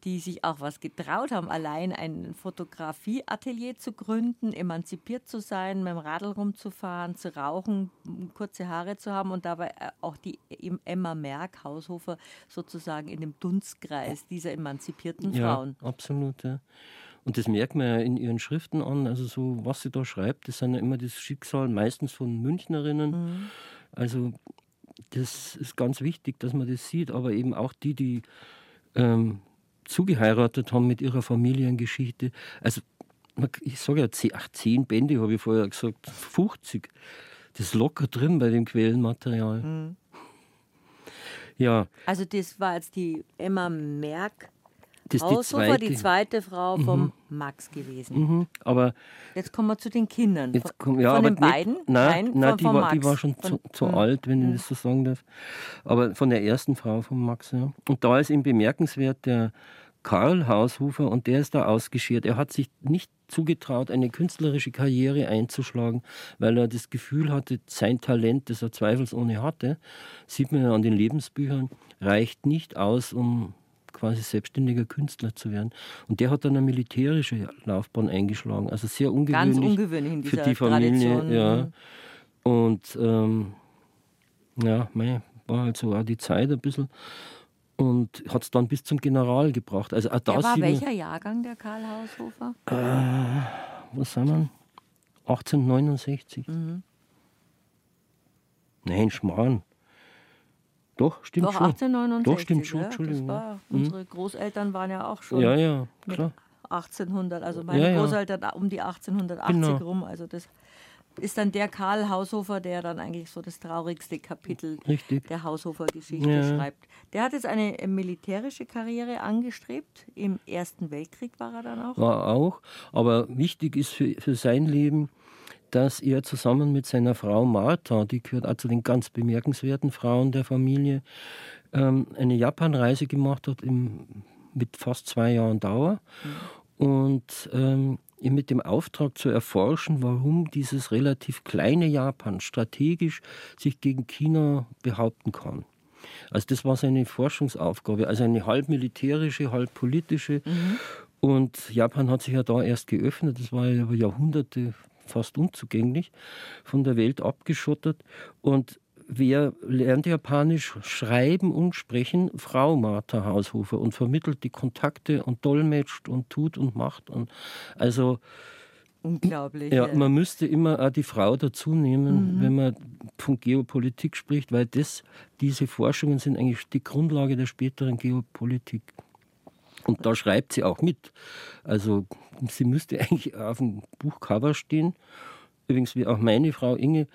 die sich auch was getraut haben, allein ein Fotografieatelier zu gründen, emanzipiert zu sein, mit dem Radl rumzufahren, zu rauchen, kurze Haare zu haben und dabei äh, auch die Emma Merck, Haushofer, sozusagen in dem Dunstkreis dieser emanzipierten Frauen. Ja, absolut, ja. Und das merkt man ja in ihren Schriften an, also so, was sie da schreibt, das sind ja immer das Schicksal meistens von Münchnerinnen. Mhm. Also das ist ganz wichtig, dass man das sieht, aber eben auch die, die ähm, zugeheiratet haben mit ihrer Familiengeschichte. Also ich sage ja, ach, zehn Bände habe ich vorher gesagt, 50. Das ist locker drin bei dem Quellenmaterial. Mhm. Ja. Also das war jetzt die Emma Merck. Das ist die zweite. die zweite Frau vom mhm. Max gewesen. Mhm. Aber jetzt kommen wir zu den Kindern. Jetzt komm, ja, von den beiden? Nicht, nein, nein, nein die, war, die, war, schon von, zu, zu mhm. alt, wenn ich das so sagen darf. Aber von der ersten Frau von Max. Ja. Und da ist ihm bemerkenswert der Karl Haushofer und der ist da ausgeschert. Er hat sich nicht zugetraut, eine künstlerische Karriere einzuschlagen, weil er das Gefühl hatte, sein Talent, das er zweifelsohne hatte, sieht man ja an den Lebensbüchern, reicht nicht aus, um quasi selbstständiger Künstler zu werden. Und der hat dann eine militärische Laufbahn eingeschlagen, also sehr ungewöhnlich, Ganz ungewöhnlich in dieser für die Familie. Tradition. Ja. Und ähm, ja, mei, war halt so auch die Zeit ein bisschen und hat es dann bis zum General gebracht. Also auch da der war welcher Jahrgang, der Karl Haushofer? Äh, was sagen wir? 1869. Mhm. Nein, Schmarrn. Doch, stimmt Doch, schon. 1869. Doch, stimmt schon. Ja, Entschuldigung. War, mhm. Unsere Großeltern waren ja auch schon. Ja, ja, klar. 1800, also meine ja, ja. Großeltern um die 1880 genau. rum. Also das ist dann der Karl Haushofer, der dann eigentlich so das traurigste Kapitel Richtig. der Haushofer-Geschichte ja. schreibt. Der hat jetzt eine militärische Karriere angestrebt. Im Ersten Weltkrieg war er dann auch. War auch. Aber wichtig ist für, für sein Leben, dass er zusammen mit seiner Frau Martha, die gehört auch zu den ganz bemerkenswerten Frauen der Familie, ähm, eine Japanreise gemacht hat im, mit fast zwei Jahren Dauer. Mhm. Und ähm, mit dem Auftrag zu erforschen, warum dieses relativ kleine Japan strategisch sich gegen China behaupten kann. Also das war seine Forschungsaufgabe, also eine halb militärische, halb politische. Mhm. Und Japan hat sich ja da erst geöffnet, das war ja über Jahrhunderte fast unzugänglich, von der Welt abgeschottet. Und wer lernt Japanisch schreiben und sprechen? Frau Martha Haushofer und vermittelt die Kontakte und dolmetscht und tut und macht. Und also Unglaublich. Ja, man müsste immer auch die Frau dazu nehmen, mhm. wenn man von Geopolitik spricht, weil das, diese Forschungen sind eigentlich die Grundlage der späteren Geopolitik. Und da schreibt sie auch mit. Also sie müsste eigentlich auf dem Buchcover stehen. Übrigens wie auch meine Frau Inge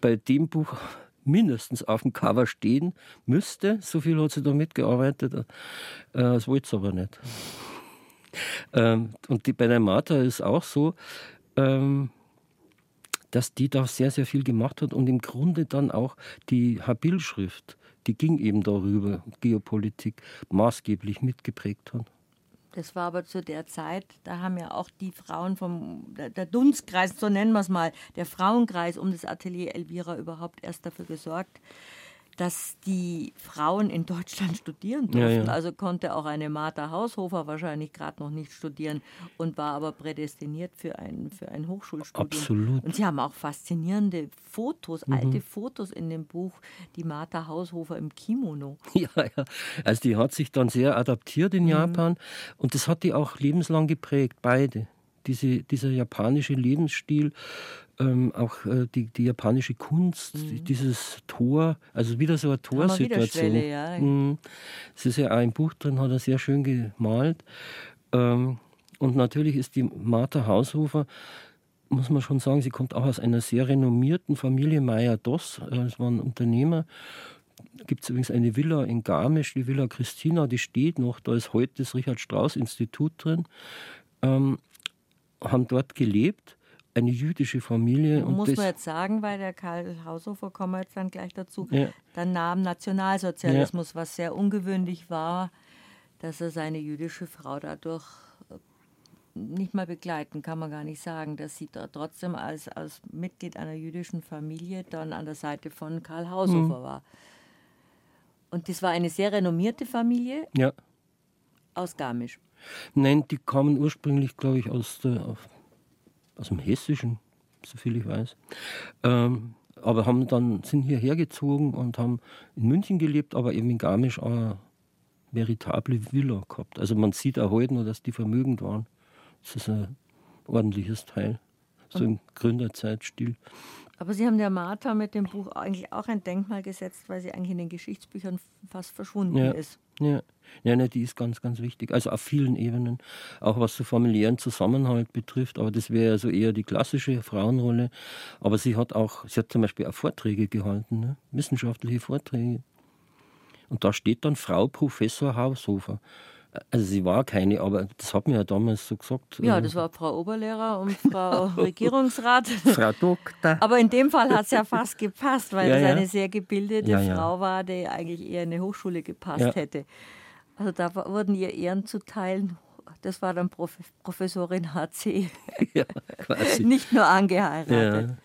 bei dem Buch mindestens auf dem Cover stehen müsste. So viel hat sie da mitgearbeitet. Äh, das wollte sie aber nicht. Ähm, und die, bei der Martha ist auch so, ähm, dass die da sehr, sehr viel gemacht hat und im Grunde dann auch die Habil-Schrift, die ging eben darüber, Geopolitik, maßgeblich mitgeprägt hat. Das war aber zu der Zeit, da haben ja auch die Frauen vom, der Dunstkreis, so nennen wir es mal, der Frauenkreis um das Atelier Elvira überhaupt erst dafür gesorgt, dass die Frauen in Deutschland studieren durften. Ja, ja. Also konnte auch eine Martha Haushofer wahrscheinlich gerade noch nicht studieren und war aber prädestiniert für ein, für ein Hochschulstudium. Absolut. Und sie haben auch faszinierende Fotos, mhm. alte Fotos in dem Buch, die Martha Haushofer im Kimono. Ja, ja. Also die hat sich dann sehr adaptiert in mhm. Japan und das hat die auch lebenslang geprägt, beide. Diese, dieser japanische Lebensstil, ähm, auch äh, die, die, japanische Kunst, mhm. dieses Tor, also wieder so eine Torsituation. Ja. Mhm. Es ist ja auch im Buch drin, hat er sehr schön gemalt. Ähm, und natürlich ist die Martha Haushofer, muss man schon sagen, sie kommt auch aus einer sehr renommierten Familie Meyer-Doss. Äh, das waren Unternehmer. Da gibt es übrigens eine Villa in Garmisch, die Villa Christina, die steht noch. Da ist heute das Richard Strauss Institut drin. Ähm, haben dort gelebt eine jüdische Familie. Muss man jetzt sagen, weil der Karl Haushofer, kommen wir jetzt dann gleich dazu, ja. dann nahm Nationalsozialismus, ja. was sehr ungewöhnlich war, dass er seine jüdische Frau dadurch äh, nicht mal begleiten, kann man gar nicht sagen, dass sie da trotzdem als, als Mitglied einer jüdischen Familie dann an der Seite von Karl Haushofer mhm. war. Und das war eine sehr renommierte Familie ja. aus Garmisch. Nein, die kamen ursprünglich, glaube ich, aus der aus dem Hessischen, soviel ich weiß. Ähm, aber haben dann, sind hierher gezogen und haben in München gelebt, aber eben in Garmisch auch eine veritable Villa gehabt. Also man sieht auch heute nur, dass die vermögend waren. Das ist ein ordentliches Teil, so im Gründerzeitstil. Aber Sie haben der Martha mit dem Buch eigentlich auch ein Denkmal gesetzt, weil sie eigentlich in den Geschichtsbüchern fast verschwunden ja, ist. Ja. ja, ne, die ist ganz, ganz wichtig. Also auf vielen Ebenen, auch was so familiären Zusammenhalt betrifft. Aber das wäre so eher die klassische Frauenrolle. Aber sie hat auch, sie hat zum Beispiel auch Vorträge gehalten, ne? wissenschaftliche Vorträge. Und da steht dann Frau Professor Haushofer. Also sie war keine, aber das hat mir ja damals so gesagt. Ja, äh, das war Frau Oberlehrer und Frau Regierungsrat. Frau Doktor. Aber in dem Fall hat es ja fast gepasst, weil ja, es eine sehr gebildete ja, Frau war, die eigentlich eher in eine Hochschule gepasst hätte. Also da wurden ihr Ehren zuteilen. Das war dann Prof Professorin HC. Ja, quasi. Nicht nur angeheiratet.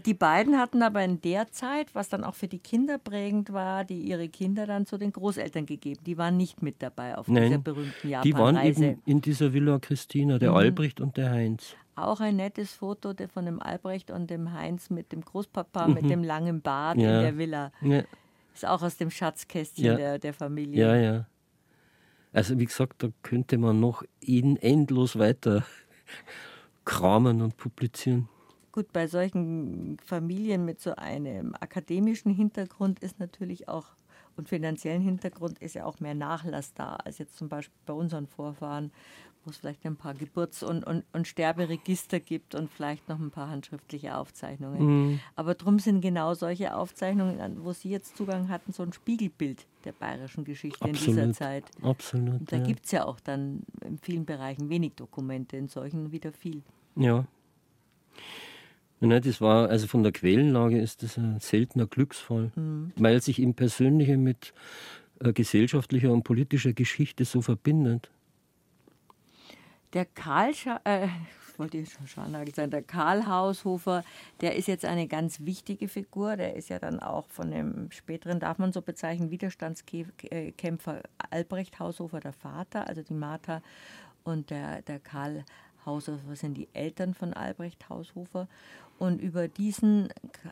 Die beiden hatten aber in der Zeit, was dann auch für die Kinder prägend war, die ihre Kinder dann zu den Großeltern gegeben. Die waren nicht mit dabei auf Nein, dieser berühmten Japan-Reise. Die waren eben in dieser Villa Christina, der mhm. Albrecht und der Heinz. Auch ein nettes Foto von dem Albrecht und dem Heinz mit dem Großpapa mhm. mit dem langen Bart ja. in der Villa. Ja. Ist auch aus dem Schatzkästchen ja. der, der Familie. Ja, ja. Also wie gesagt, da könnte man noch endlos weiter kramen und publizieren. Gut, bei solchen Familien mit so einem akademischen Hintergrund ist natürlich auch und finanziellen Hintergrund ist ja auch mehr Nachlass da als jetzt zum Beispiel bei unseren Vorfahren, wo es vielleicht ein paar Geburts- und, und, und, Sterberegister gibt und vielleicht noch ein paar handschriftliche Aufzeichnungen. Mhm. Aber drum sind genau solche Aufzeichnungen, wo Sie jetzt Zugang hatten, so ein Spiegelbild der bayerischen Geschichte Absolut. in dieser Zeit. Absolut. Und da ja. gibt es ja auch dann in vielen Bereichen wenig Dokumente, in solchen wieder viel. Ja. Ja, das war, also von der Quellenlage ist das ein seltener Glücksfall, mhm. weil sich im Persönliche mit äh, gesellschaftlicher und politischer Geschichte so verbindet. Der Karl, äh, wollte ich schon Scharnagel sein, der Karl Haushofer, der ist jetzt eine ganz wichtige Figur. Der ist ja dann auch von dem späteren, darf man so bezeichnen, Widerstandskämpfer Albrecht Haushofer, der Vater, also die Martha und der, der Karl Haushofer sind die Eltern von Albrecht Haushofer. Und über diesen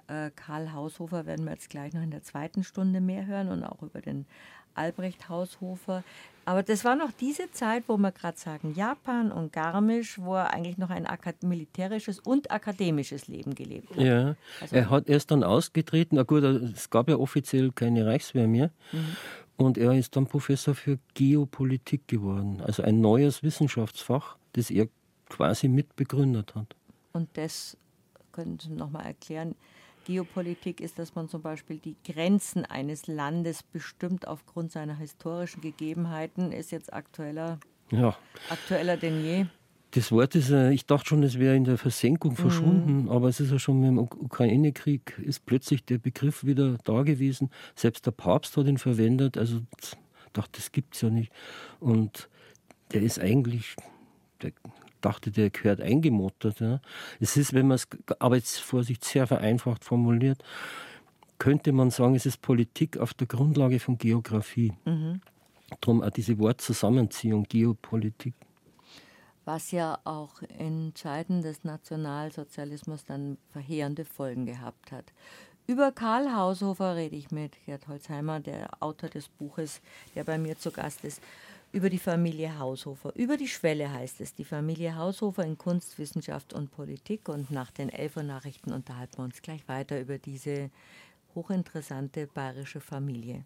äh, Karl Haushofer werden wir jetzt gleich noch in der zweiten Stunde mehr hören und auch über den Albrecht Haushofer. Aber das war noch diese Zeit, wo wir gerade sagen, Japan und Garmisch, wo er eigentlich noch ein militärisches und akademisches Leben gelebt hat. Ja, also er hat erst dann ausgetreten. Na gut, es gab ja offiziell keine Reichswehr mehr. Mhm. Und er ist dann Professor für Geopolitik geworden. Also ein neues Wissenschaftsfach, das er quasi mitbegründet hat. Und das können Sie noch mal erklären. Geopolitik ist, dass man zum Beispiel die Grenzen eines Landes bestimmt aufgrund seiner historischen Gegebenheiten, ist jetzt aktueller, ja. aktueller denn je. Das Wort ist, ich dachte schon, es wäre in der Versenkung verschwunden, mhm. aber es ist ja schon mit dem Ukraine-Krieg, ist plötzlich der Begriff wieder da gewesen. Selbst der Papst hat ihn verwendet, also dachte, das gibt es ja nicht. Und der ist eigentlich, der dachte, der gehört eingemottert. Ja. Es ist, wenn man es, aber jetzt Vorsicht, sehr vereinfacht formuliert, könnte man sagen, es ist Politik auf der Grundlage von Geografie. Mhm. Darum auch diese Wortzusammenziehung, Geopolitik. Was ja auch in Zeiten des Nationalsozialismus dann verheerende Folgen gehabt hat. Über Karl Haushofer rede ich mit Gerd Holzheimer, der Autor des Buches, der bei mir zu Gast ist über die Familie Haushofer. Über die Schwelle heißt es, die Familie Haushofer in Kunst, Wissenschaft und Politik. Und nach den Elfer-Nachrichten unterhalten wir uns gleich weiter über diese hochinteressante bayerische Familie.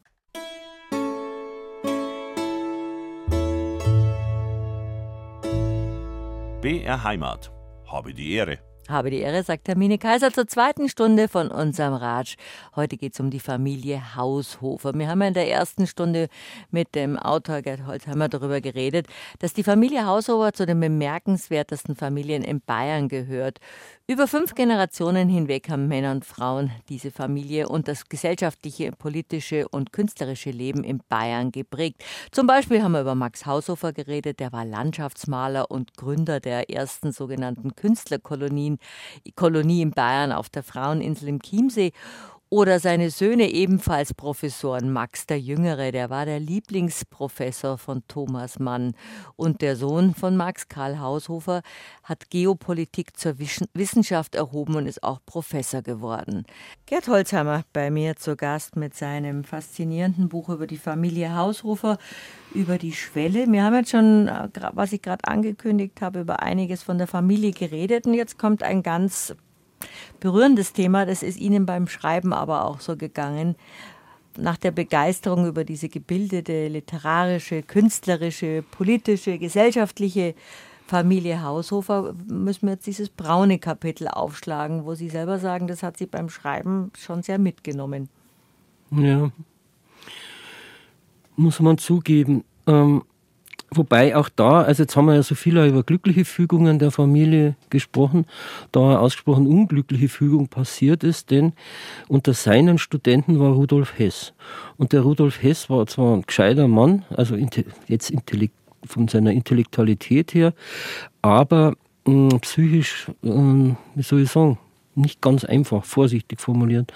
BR Heimat. Habe die Ehre. Habe die Ehre, sagt Hermine Kaiser zur zweiten Stunde von unserem Ratsch. Heute geht es um die Familie Haushofer. Wir haben ja in der ersten Stunde mit dem Autor Gerd Holzheimer darüber geredet, dass die Familie Haushofer zu den bemerkenswertesten Familien in Bayern gehört. Über fünf Generationen hinweg haben Männer und Frauen diese Familie und das gesellschaftliche, politische und künstlerische Leben in Bayern geprägt. Zum Beispiel haben wir über Max Haushofer geredet, der war Landschaftsmaler und Gründer der ersten sogenannten Künstlerkolonien, Kolonie in Bayern auf der Fraueninsel im Chiemsee. Oder seine Söhne ebenfalls Professoren. Max der Jüngere, der war der Lieblingsprofessor von Thomas Mann. Und der Sohn von Max, Karl Haushofer, hat Geopolitik zur Wissenschaft erhoben und ist auch Professor geworden. Gerd Holzhammer bei mir zu Gast mit seinem faszinierenden Buch über die Familie Haushofer, über die Schwelle. Wir haben jetzt schon, äh, was ich gerade angekündigt habe, über einiges von der Familie geredet. Und jetzt kommt ein ganz berührendes Thema. Das ist Ihnen beim Schreiben aber auch so gegangen. Nach der Begeisterung über diese gebildete, literarische, künstlerische, politische, gesellschaftliche Familie Haushofer müssen wir jetzt dieses braune Kapitel aufschlagen, wo Sie selber sagen, das hat Sie beim Schreiben schon sehr mitgenommen. Ja, muss man zugeben. Ähm, Wobei auch da, also jetzt haben wir ja so viel über glückliche Fügungen der Familie gesprochen, da eine ausgesprochen unglückliche Fügung passiert ist, denn unter seinen Studenten war Rudolf Hess. Und der Rudolf Hess war zwar ein gescheiter Mann, also jetzt von seiner Intellektualität her, aber psychisch, äh, wie soll ich sagen, nicht ganz einfach, vorsichtig formuliert.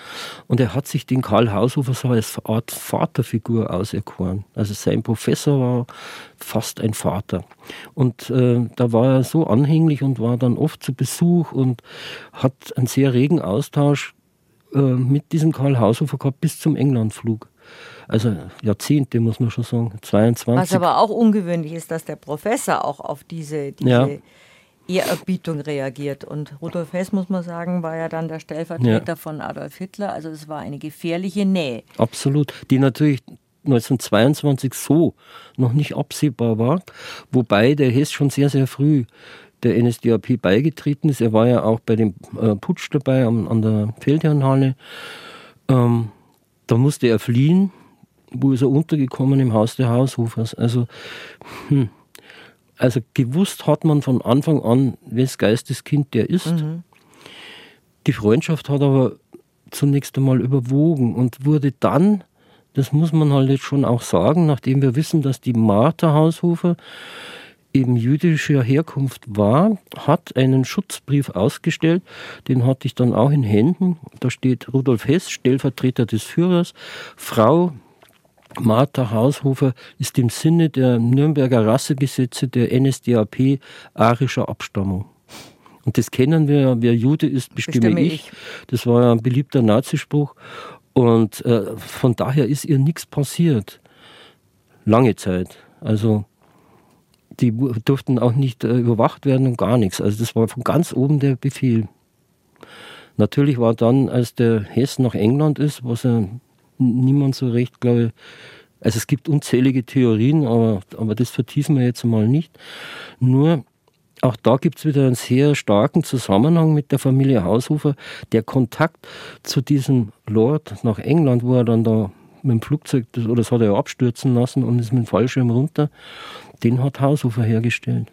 Und er hat sich den Karl Haushofer so als Art Vaterfigur auserkoren. Also sein Professor war fast ein Vater. Und äh, da war er so anhänglich und war dann oft zu Besuch und hat einen sehr regen Austausch äh, mit diesem Karl Haushofer gehabt bis zum Englandflug. Also Jahrzehnte, muss man schon sagen. 22. Was aber auch ungewöhnlich ist, dass der Professor auch auf diese, diese ja Ehrerbietung reagiert. Und Rudolf Hess, muss man sagen, war ja dann der Stellvertreter ja. von Adolf Hitler. Also es war eine gefährliche Nähe. Absolut. Die natürlich 1922 so noch nicht absehbar war, wobei der Hess schon sehr, sehr früh der NSDAP beigetreten ist. Er war ja auch bei dem äh, Putsch dabei an, an der Feldherrnhalle. Ähm, da musste er fliehen. Wo ist er untergekommen? Im Haus der Haushofers. Also, hm. Also gewusst hat man von Anfang an, wes Geisteskind der ist. Mhm. Die Freundschaft hat aber zunächst einmal überwogen und wurde dann, das muss man halt jetzt schon auch sagen, nachdem wir wissen, dass die Martha Haushofer eben jüdischer Herkunft war, hat einen Schutzbrief ausgestellt, den hatte ich dann auch in Händen. Da steht Rudolf Hess, Stellvertreter des Führers, Frau Martha Haushofer ist im Sinne der Nürnberger Rassegesetze der NSDAP arischer Abstammung. Und das kennen wir ja, wer Jude ist, bestimme, bestimme ich. ich. Das war ja ein beliebter Nazispruch. Und äh, von daher ist ihr nichts passiert. Lange Zeit. Also die durften auch nicht äh, überwacht werden und gar nichts. Also das war von ganz oben der Befehl. Natürlich war dann, als der Hess nach England ist, was ja niemand so recht, glaube ich, also es gibt unzählige Theorien, aber, aber das vertiefen wir jetzt mal nicht. Nur auch da gibt es wieder einen sehr starken Zusammenhang mit der Familie Haushofer. Der Kontakt zu diesem Lord nach England, wo er dann da mit dem Flugzeug, oder das hat er abstürzen lassen und ist mit dem Fallschirm runter, den hat Haushofer hergestellt.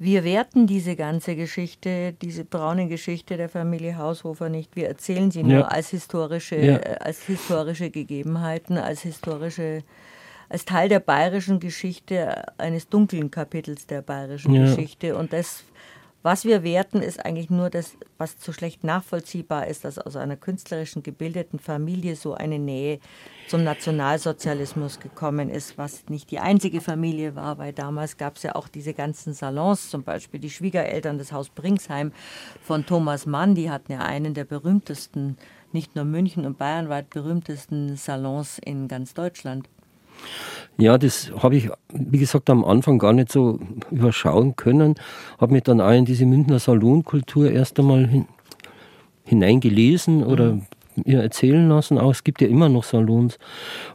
Wir werten diese ganze Geschichte, diese braune Geschichte der Familie Haushofer nicht. Wir erzählen sie nur ja. als, historische, ja. als historische Gegebenheiten, als historische als Teil der bayerischen Geschichte, eines dunklen Kapitels der bayerischen ja. Geschichte. Und das, was wir werten, ist eigentlich nur das, was zu schlecht nachvollziehbar ist, dass aus einer künstlerischen, gebildeten Familie so eine Nähe zum Nationalsozialismus gekommen ist, was nicht die einzige Familie war, weil damals gab es ja auch diese ganzen Salons, zum Beispiel die Schwiegereltern des Haus Bringsheim von Thomas Mann, die hatten ja einen der berühmtesten, nicht nur München und bayernweit berühmtesten Salons in ganz Deutschland. Ja, das habe ich, wie gesagt, am Anfang gar nicht so überschauen können. Habe mich dann auch in diese Münchner Salonkultur erst einmal hin, hineingelesen oder mhm. mir erzählen lassen. Auch es gibt ja immer noch Salons.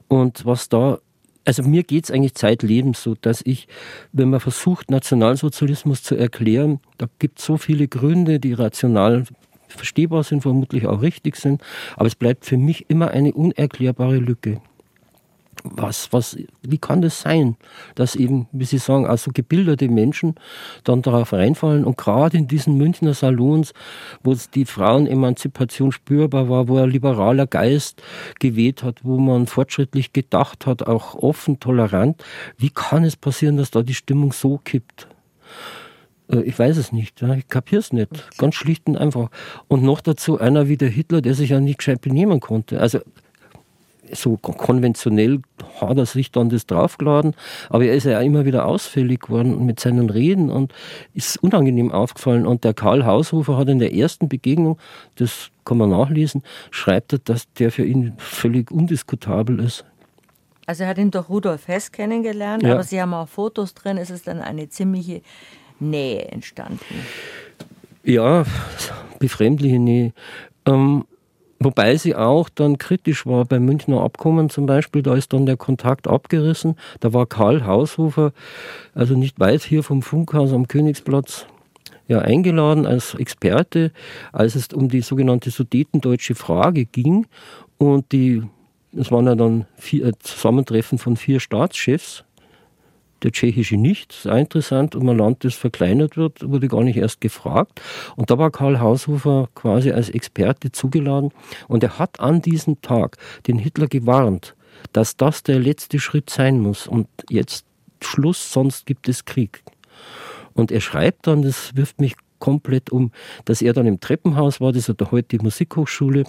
Und was da also mir geht es eigentlich zeitlebens so, dass ich, wenn man versucht, Nationalsozialismus zu erklären, da gibt es so viele Gründe, die rational verstehbar sind, vermutlich auch richtig sind, aber es bleibt für mich immer eine unerklärbare Lücke was, was, wie kann das sein, dass eben, wie Sie sagen, also gebildete Menschen dann darauf reinfallen und gerade in diesen Münchner Salons, wo die Frauenemanzipation spürbar war, wo ein liberaler Geist geweht hat, wo man fortschrittlich gedacht hat, auch offen, tolerant, wie kann es passieren, dass da die Stimmung so kippt? Äh, ich weiß es nicht, ich kapiere es nicht. Ganz schlicht und einfach. Und noch dazu einer wie der Hitler, der sich ja nicht gescheit benehmen konnte. Also so konventionell hat er sich dann das draufgeladen, aber er ist ja immer wieder ausfällig geworden mit seinen Reden und ist unangenehm aufgefallen. Und der Karl Haushofer hat in der ersten Begegnung, das kann man nachlesen, schreibt er, dass der für ihn völlig undiskutabel ist. Also er hat ihn durch Rudolf Hess kennengelernt, ja. aber Sie haben auch Fotos drin, es ist dann eine ziemliche Nähe entstanden. Ja, befremdliche Nähe. Ähm, Wobei sie auch dann kritisch war beim Münchner Abkommen zum Beispiel, da ist dann der Kontakt abgerissen. Da war Karl Haushofer, also nicht weit hier vom Funkhaus am Königsplatz, ja eingeladen als Experte, als es um die sogenannte sudetendeutsche Frage ging. Und die, es waren ja dann vier Zusammentreffen von vier Staatschefs der tschechische nicht. Auch interessant. Und ein Land, das verkleinert wird, wurde gar nicht erst gefragt. Und da war Karl Haushofer quasi als Experte zugeladen. Und er hat an diesem Tag den Hitler gewarnt, dass das der letzte Schritt sein muss. Und jetzt Schluss, sonst gibt es Krieg. Und er schreibt dann, das wirft mich komplett um, dass er dann im Treppenhaus war, das ist ja heute die Musikhochschule.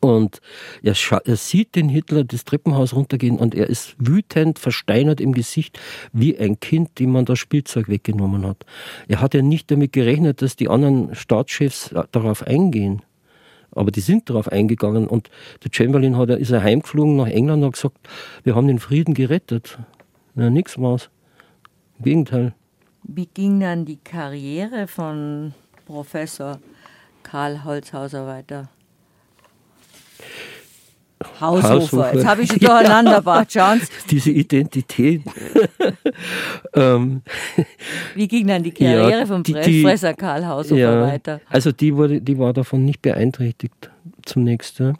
Und er, er, sieht den Hitler das Treppenhaus runtergehen und er ist wütend, versteinert im Gesicht, wie ein Kind, dem man das Spielzeug weggenommen hat. Er hat ja nicht damit gerechnet, dass die anderen Staatschefs darauf eingehen. Aber die sind darauf eingegangen und der Chamberlain hat, ist er heimgeflogen nach England und hat gesagt, wir haben den Frieden gerettet. Na, nix war's. Im Gegenteil. Wie ging dann die Karriere von Professor Karl Holzhauser weiter? Haushofer. Haushofer. Jetzt habe ich schon durcheinander gebracht, schauen Diese Identität. ähm, Wie ging dann die Karriere ja, vom die, Fresser Karl Haushofer ja, weiter? Also die, wurde, die war davon nicht beeinträchtigt zunächst. Ja.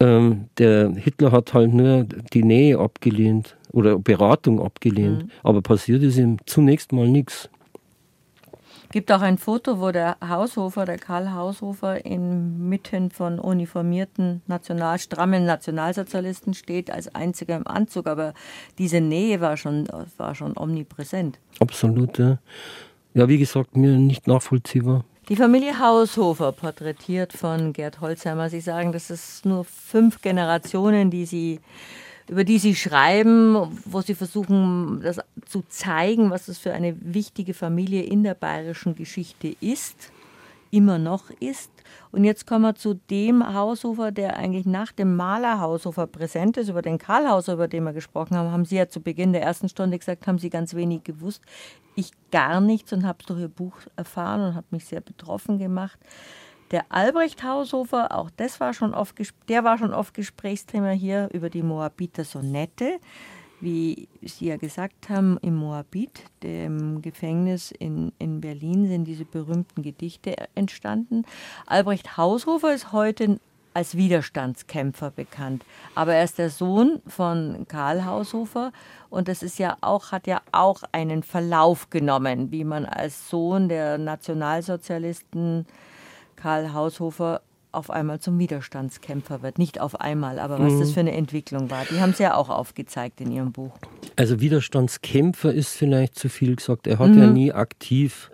Ähm, der Hitler hat halt nur die Nähe abgelehnt oder Beratung abgelehnt. Mhm. Aber passiert ist ihm zunächst mal nichts gibt auch ein Foto, wo der Haushofer, der Karl Haushofer, inmitten von uniformierten, national, strammen Nationalsozialisten steht, als einziger im Anzug. Aber diese Nähe war schon, war schon omnipräsent. Absolut, ja. Ja, wie gesagt, mir nicht nachvollziehbar. Die Familie Haushofer, porträtiert von Gerd Holzheimer. Sie sagen, das ist nur fünf Generationen, die Sie über die Sie schreiben, wo Sie versuchen, das zu zeigen, was das für eine wichtige Familie in der bayerischen Geschichte ist, immer noch ist. Und jetzt kommen wir zu dem Haushofer, der eigentlich nach dem Maler Haushofer präsent ist, über den Karl Hauser, über den wir gesprochen haben, haben Sie ja zu Beginn der ersten Stunde gesagt, haben Sie ganz wenig gewusst. Ich gar nichts und habe es durch Ihr Buch erfahren und habe mich sehr betroffen gemacht. Der Albrecht Haushofer, auch das war schon oft, der war schon oft Gesprächsthema hier über die Moabiter Sonette. Wie Sie ja gesagt haben, im Moabit, dem Gefängnis in, in Berlin, sind diese berühmten Gedichte entstanden. Albrecht Haushofer ist heute als Widerstandskämpfer bekannt. Aber er ist der Sohn von Karl Haushofer und das ist ja auch, hat ja auch einen Verlauf genommen, wie man als Sohn der Nationalsozialisten Karl Haushofer auf einmal zum Widerstandskämpfer wird. Nicht auf einmal, aber was mhm. das für eine Entwicklung war. Die haben Sie ja auch aufgezeigt in Ihrem Buch. Also Widerstandskämpfer ist vielleicht zu viel gesagt. Er hat mhm. ja nie aktiv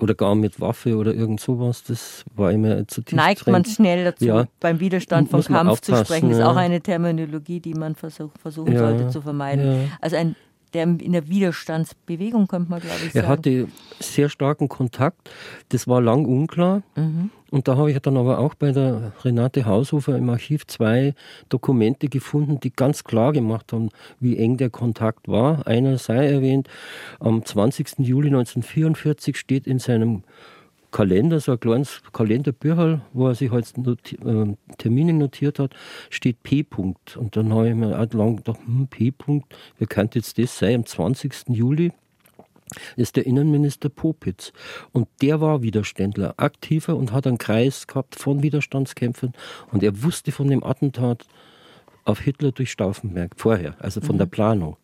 oder gar mit Waffe oder irgend sowas, das war immer zutiefst Neigt man schnell dazu, ja. beim Widerstand vom Kampf zu sprechen, ja. ist auch eine Terminologie, die man versuch, versuchen ja. sollte zu vermeiden. Also ein der in der Widerstandsbewegung, könnte man glaube ich sagen. Er hatte sehr starken Kontakt, das war lang unklar. Mhm. Und da habe ich dann aber auch bei der Renate Haushofer im Archiv zwei Dokumente gefunden, die ganz klar gemacht haben, wie eng der Kontakt war. Einer sei erwähnt, am 20. Juli 1944 steht in seinem Kalender, so ein kleines Kalenderbücherl, wo er sich halt noti äh, Termine notiert hat, steht P. -Punkt. Und dann habe ich mir auch lang gedacht, hm, P. -Punkt, wer könnte jetzt das sein? Am 20. Juli ist der Innenminister Popitz. Und der war Widerständler, aktiver und hat einen Kreis gehabt von Widerstandskämpfern. Und er wusste von dem Attentat auf Hitler durch Stauffenberg vorher, also von mhm. der Planung.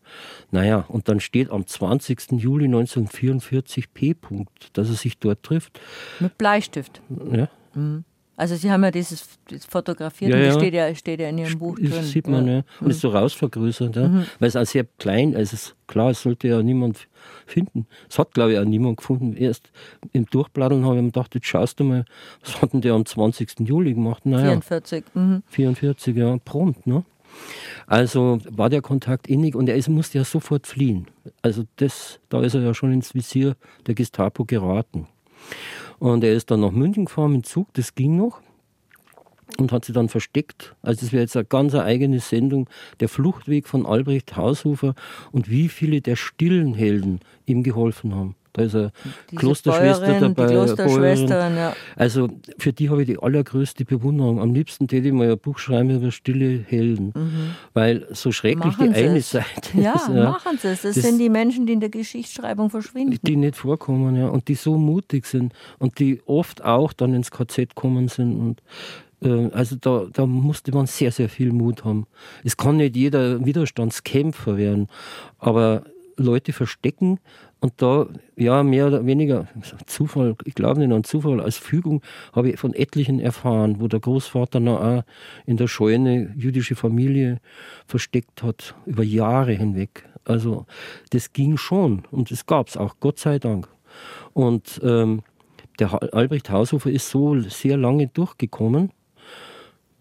Naja, und dann steht am 20. Juli 1944 P. -Punkt, dass er sich dort trifft. Mit Bleistift. Ja. Mhm. Also Sie haben ja dieses fotografiert ja, und das steht ja, steht ja in Ihrem Buch drin. Das sieht man, ja. ja. Und mhm. ist so rausvergrößert, ja. Mhm. weil es auch sehr klein ist. Also klar, es sollte ja niemand finden. Es hat, glaube ich, auch niemand gefunden. Erst im Durchbladdeln habe ich mir gedacht, jetzt schaust du mal, was hat denn der am 20. Juli gemacht? Naja, 44. Mhm. 44, ja, prompt, ne? Also war der Kontakt innig und er ist, musste ja sofort fliehen. Also das, da ist er ja schon ins Visier der Gestapo geraten. Und er ist dann nach München gefahren mit Zug, das ging noch. Und hat sich dann versteckt. Also das wäre jetzt eine ganz eigene Sendung. Der Fluchtweg von Albrecht Haushofer und wie viele der stillen Helden ihm geholfen haben. Da ist eine Diese Klosterschwester Bäuerin, dabei. Die Klosterschwestern, ja. Also für die habe ich die allergrößte Bewunderung. Am liebsten täte ich mal ein Buch schreiben über stille Helden. Mhm. Weil so schrecklich machen die eine es. Seite ja, ist. Ja, machen sie es. Das, das, sind die Menschen, die in der Geschichtsschreibung verschwinden. Die nicht vorkommen, ja. Und die so mutig sind und die oft auch dann ins KZ kommen sind und äh, also da, da, musste man sehr, sehr viel Mut haben. Es kann nicht jeder Widerstandskämpfer werden, aber Leute verstecken und da, ja, mehr oder weniger Zufall, ich glaube nicht an Zufall, als Fügung habe ich von etlichen erfahren, wo der Großvater noch auch in der Scheune jüdische Familie versteckt hat, über Jahre hinweg. Also das ging schon und das gab es auch, Gott sei Dank. Und ähm, der Albrecht Haushofer ist so sehr lange durchgekommen,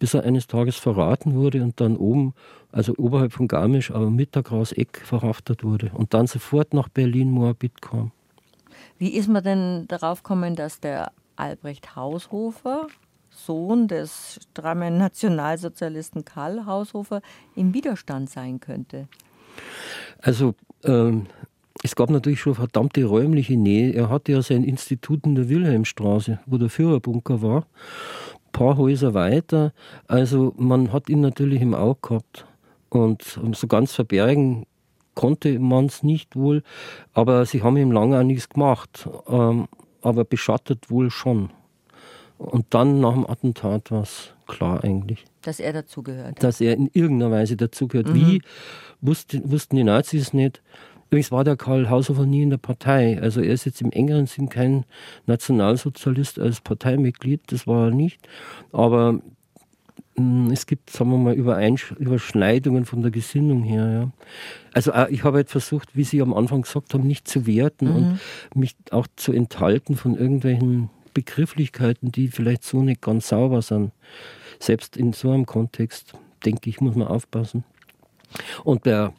bis er eines Tages verraten wurde und dann oben also oberhalb von Garmisch, aber Mittergraus-Eck verhaftet wurde und dann sofort nach Berlin-Moabit kam. Wie ist man denn darauf gekommen, dass der Albrecht Haushofer, Sohn des strammen Nationalsozialisten Karl Haushofer, im Widerstand sein könnte? Also ähm, es gab natürlich schon verdammte räumliche Nähe. Er hatte ja sein Institut in der Wilhelmstraße, wo der Führerbunker war. Paar Häuser weiter. Also man hat ihn natürlich im Auge gehabt. Und so ganz verbergen konnte man es nicht wohl. Aber sie haben ihm lange auch nichts gemacht. Ähm, aber beschattet wohl schon. Und dann nach dem Attentat war es klar eigentlich. Dass er dazugehört. Dass er in irgendeiner Weise dazugehört. Mhm. Wie, wussten, wussten die Nazis nicht. Übrigens war der Karl Haushofer nie in der Partei. Also er ist jetzt im engeren Sinn kein Nationalsozialist als Parteimitglied, das war er nicht. Aber hm, es gibt, sagen wir mal, Überschneidungen von der Gesinnung her. Ja. Also äh, ich habe halt versucht, wie Sie am Anfang gesagt haben, nicht zu werten mhm. und mich auch zu enthalten von irgendwelchen Begrifflichkeiten, die vielleicht so nicht ganz sauber sind. Selbst in so einem Kontext, denke ich, muss man aufpassen. Und der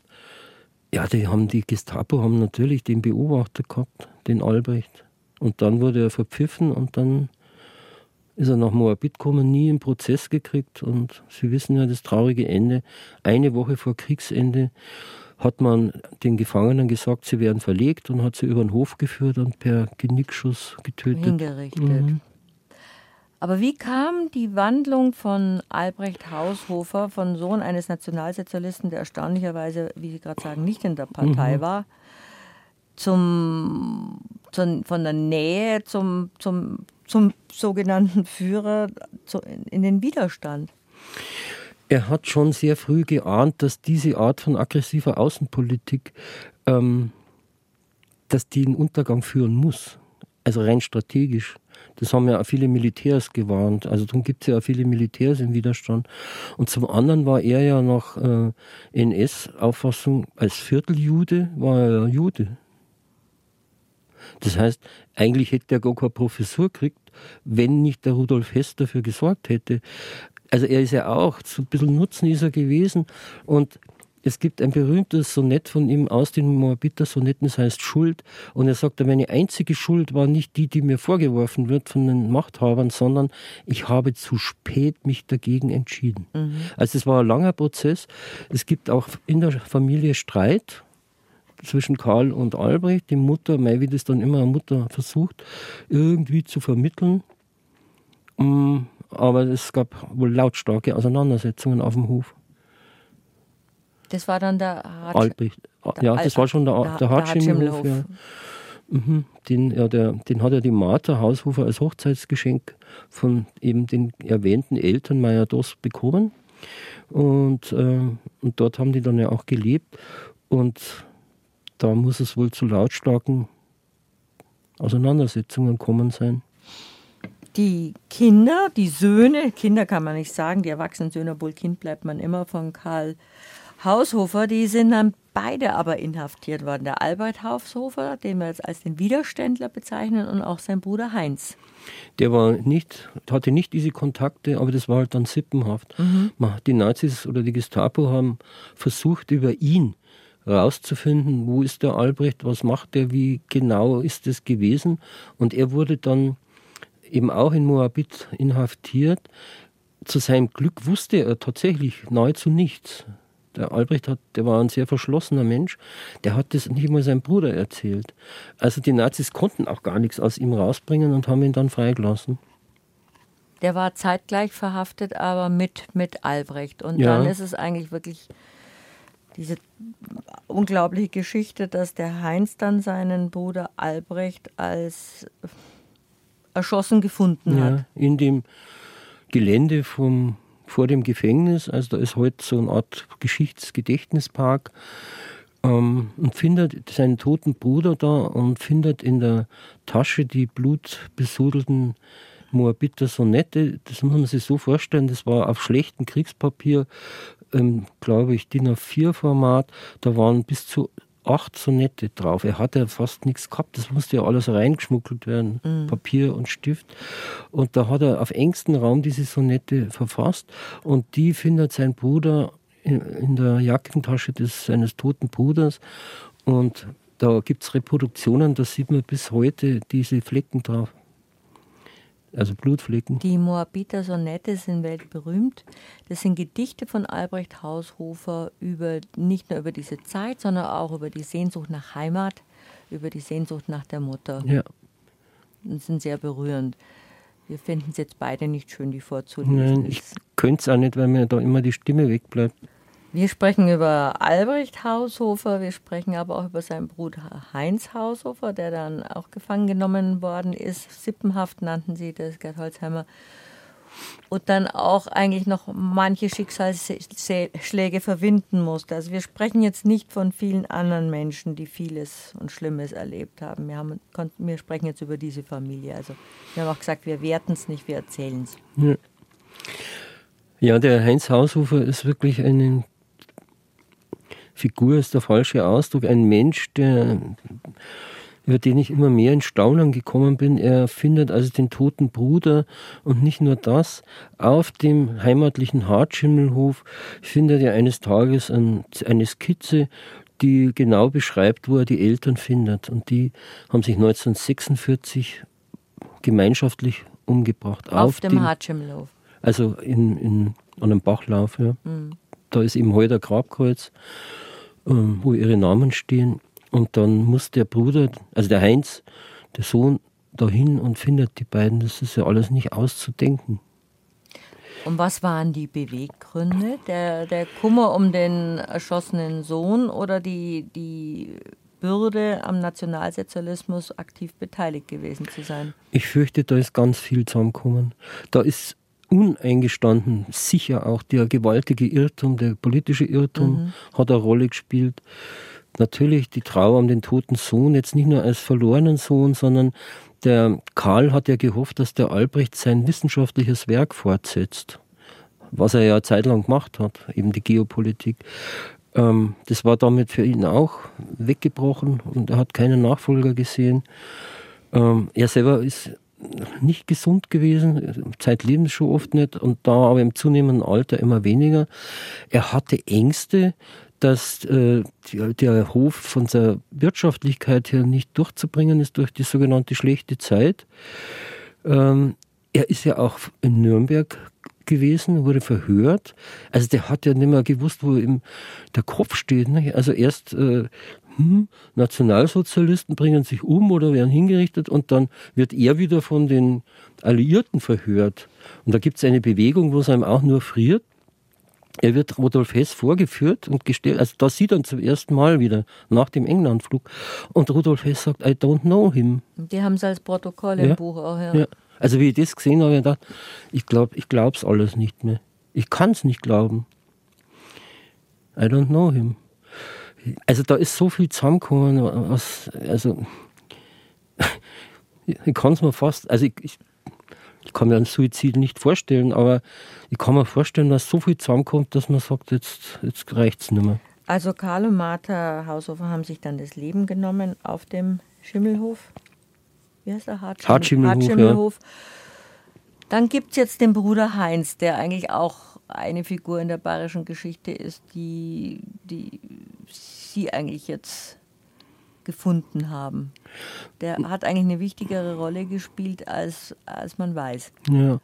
ja, die haben die Gestapo haben natürlich den Beobachter gehabt, den Albrecht. Und dann wurde er verpfiffen und dann ist er nach Moabit gekommen, nie einen Prozess gekriegt. Und Sie wissen ja das traurige Ende. Eine Woche vor Kriegsende hat man den Gefangenen gesagt, sie werden verlegt und hat sie über den Hof geführt und per Genickschuss getötet. Hingerichtet. Mhm. Aber wie kam die Wandlung von Albrecht Haushofer, von Sohn eines Nationalsozialisten, der erstaunlicherweise, wie Sie gerade sagen, nicht in der Partei mhm. war, zum, zum, von der Nähe zum, zum, zum sogenannten Führer zu, in den Widerstand? Er hat schon sehr früh geahnt, dass diese Art von aggressiver Außenpolitik, ähm, dass die einen Untergang führen muss. Also rein strategisch. Das haben ja auch viele Militärs gewarnt. Also darum gibt es ja auch viele Militärs im Widerstand. Und zum anderen war er ja nach äh, NS-Auffassung als Vierteljude, war er ja Jude. Das heißt, eigentlich hätte er gar keine Professur gekriegt, wenn nicht der Rudolf Hess dafür gesorgt hätte. Also er ist ja auch so ein bisschen Nutznießer gewesen und es gibt ein berühmtes Sonett von ihm aus den Moabiter Sonetten, das heißt Schuld. Und er sagt, meine einzige Schuld war nicht die, die mir vorgeworfen wird von den Machthabern, sondern ich habe zu spät mich dagegen entschieden. Mhm. Also es war ein langer Prozess. Es gibt auch in der Familie Streit zwischen Karl und Albrecht. Die Mutter, mei, wie das dann immer eine Mutter versucht, irgendwie zu vermitteln. Mm, aber es gab wohl lautstarke Auseinandersetzungen auf dem Hof. Das war dann der Hart Albrecht. Ja, das war schon der, der, der Hartschimmelhof. Ja. Mhm. Den, ja, der, den hat ja die Martha Haushofer als Hochzeitsgeschenk von eben den erwähnten Eltern Meier Doss bekommen. Und, äh, und dort haben die dann ja auch gelebt. Und da muss es wohl zu lautstarken Auseinandersetzungen kommen sein. Die Kinder, die Söhne, Kinder kann man nicht sagen, die erwachsenen Söhne, obwohl Kind bleibt man immer von Karl Haushofer, die sind dann beide aber inhaftiert worden. Der Albert Haushofer, den wir jetzt als den Widerständler bezeichnen, und auch sein Bruder Heinz. Der war nicht, hatte nicht diese Kontakte, aber das war halt dann sippenhaft. Mhm. Die Nazis oder die Gestapo haben versucht, über ihn rauszufinden, wo ist der Albrecht, was macht er, wie genau ist es gewesen. Und er wurde dann eben auch in Moabit inhaftiert. Zu seinem Glück wusste er tatsächlich nahezu nichts der Albrecht hat, der war ein sehr verschlossener Mensch, der hat das nicht mal seinem Bruder erzählt. Also die Nazis konnten auch gar nichts aus ihm rausbringen und haben ihn dann freigelassen. Der war zeitgleich verhaftet, aber mit, mit Albrecht. Und ja. dann ist es eigentlich wirklich diese unglaubliche Geschichte, dass der Heinz dann seinen Bruder Albrecht als erschossen gefunden ja, hat. In dem Gelände vom vor dem Gefängnis. Also da ist heute so eine Art Geschichtsgedächtnispark. Ähm, und findet seinen toten Bruder da und findet in der Tasche die blutbesudelten Moabiter Sonette. Das muss man sich so vorstellen, das war auf schlechtem Kriegspapier, ähm, glaube ich, DIN A4-Format. Da waren bis zu acht Sonette drauf. Er hatte fast nichts gehabt, das musste ja alles reingeschmuggelt werden, mhm. Papier und Stift. Und da hat er auf engstem Raum diese Sonette verfasst und die findet sein Bruder in, in der Jackentasche des, seines toten Bruders und da gibt es Reproduktionen, da sieht man bis heute diese Flecken drauf also Blutflecken. Die Moabiter Sonette sind weltberühmt. Das sind Gedichte von Albrecht Haushofer über nicht nur über diese Zeit, sondern auch über die Sehnsucht nach Heimat, über die Sehnsucht nach der Mutter. Ja. Und sind sehr berührend. wir finden es jetzt beide nicht schön, die vorzulesen. Nein, ich könnte es auch nicht, weil mir da immer die Stimme wegbleibt. Wir sprechen über Albrecht Haushofer, wir sprechen aber auch über seinen Bruder Heinz Haushofer, der dann auch gefangen genommen worden ist. Sippenhaft nannten sie das, Gerd Holzheimer. Und dann auch eigentlich noch manche Schicksalsschläge verwinden musste. Also wir sprechen jetzt nicht von vielen anderen Menschen, die vieles und Schlimmes erlebt haben. Wir, haben, wir sprechen jetzt über diese Familie. Also wir haben auch gesagt, wir werten es nicht, wir erzählen es. Ja. ja, der Heinz Haushofer ist wirklich eine Figur ist der falsche Ausdruck, ein Mensch, der, über den ich immer mehr in Staunen gekommen bin. Er findet also den toten Bruder und nicht nur das, auf dem heimatlichen Hartschimmelhof findet er eines Tages ein, eine Skizze, die genau beschreibt, wo er die Eltern findet. Und die haben sich 1946 gemeinschaftlich umgebracht. Auf, auf dem, dem Hartschimmelhof. Also in, in, an einem Bachlauf, ja. Mhm. Da ist eben heute ein Grabkreuz. Ähm, wo ihre Namen stehen. Und dann muss der Bruder, also der Heinz, der Sohn, dahin und findet die beiden. Das ist ja alles nicht auszudenken. Und was waren die Beweggründe? Der, der Kummer um den erschossenen Sohn oder die, die Bürde am Nationalsozialismus aktiv beteiligt gewesen zu sein? Ich fürchte, da ist ganz viel zusammengekommen. Da ist uneingestanden sicher auch der gewaltige Irrtum, der politische Irrtum mhm. hat eine Rolle gespielt. Natürlich die Trauer um den toten Sohn, jetzt nicht nur als verlorenen Sohn, sondern der Karl hat ja gehofft, dass der Albrecht sein wissenschaftliches Werk fortsetzt, was er ja zeitlang gemacht hat, eben die Geopolitik. Ähm, das war damit für ihn auch weggebrochen und er hat keinen Nachfolger gesehen. Ähm, er selber ist nicht gesund gewesen, zeitlebens schon oft nicht und da aber im zunehmenden Alter immer weniger. Er hatte Ängste, dass äh, der Hof von der Wirtschaftlichkeit her nicht durchzubringen ist durch die sogenannte schlechte Zeit. Ähm, er ist ja auch in Nürnberg gewesen, wurde verhört. Also der hat ja nicht mehr gewusst, wo ihm der Kopf steht. Ne? Also erst äh, hm, Nationalsozialisten bringen sich um oder werden hingerichtet und dann wird er wieder von den Alliierten verhört. Und da gibt es eine Bewegung, wo es einem auch nur friert. Er wird Rudolf Hess vorgeführt und gestellt, also da sieht er zum ersten Mal wieder nach dem Englandflug. Und Rudolf Hess sagt, I don't know him. Die haben es als Protokoll im ja. Buch auch, ja. ja. Also wie ich das gesehen habe, ich gedacht, ich glaube ich glaub's alles nicht mehr. Ich kann es nicht glauben. I don't know him. Also da ist so viel zusammengekommen, was, also ich kann es mir fast, also ich, ich, ich, kann mir einen Suizid nicht vorstellen, aber ich kann mir vorstellen, dass so viel zusammenkommt, dass man sagt, jetzt, jetzt reicht es nicht mehr. Also Karl und Martha Haushofer haben sich dann das Leben genommen auf dem Schimmelhof. Wie heißt der? Hartschimmel Hartschimmelhof. Hartschimmelhof. Ja. Dann gibt es jetzt den Bruder Heinz, der eigentlich auch eine Figur in der bayerischen Geschichte ist, die, die Sie eigentlich jetzt gefunden haben. Der hat eigentlich eine wichtigere Rolle gespielt, als, als man weiß. Ja,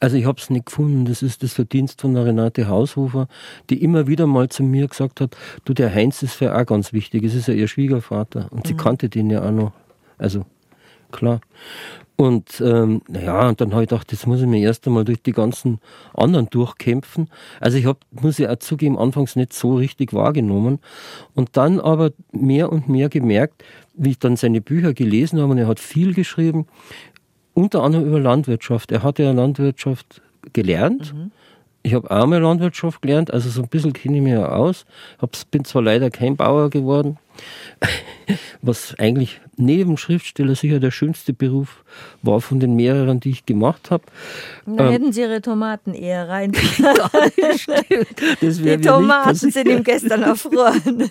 also ich habe es nicht gefunden. Das ist das Verdienst von der Renate Haushofer, die immer wieder mal zu mir gesagt hat, du, der Heinz ist für auch ganz wichtig. Es ist ja ihr Schwiegervater und sie mhm. kannte den ja auch noch. Also klar. Und ähm, ja, und dann habe ich gedacht, jetzt muss ich mir erst einmal durch die ganzen anderen durchkämpfen. Also ich habe, muss ich auch zugeben, anfangs nicht so richtig wahrgenommen. Und dann aber mehr und mehr gemerkt, wie ich dann seine Bücher gelesen habe, und er hat viel geschrieben, unter anderem über Landwirtschaft. Er hatte ja Landwirtschaft gelernt. Mhm. Ich habe auch mal Landwirtschaft gelernt, also so ein bisschen kenne ich mich ja aus. Hab's, bin zwar leider kein Bauer geworden, was eigentlich neben Schriftsteller sicher der schönste Beruf war von den mehreren, die ich gemacht habe. Da ähm, hätten Sie Ihre Tomaten eher rein. das die Tomaten sind ihm gestern erfroren.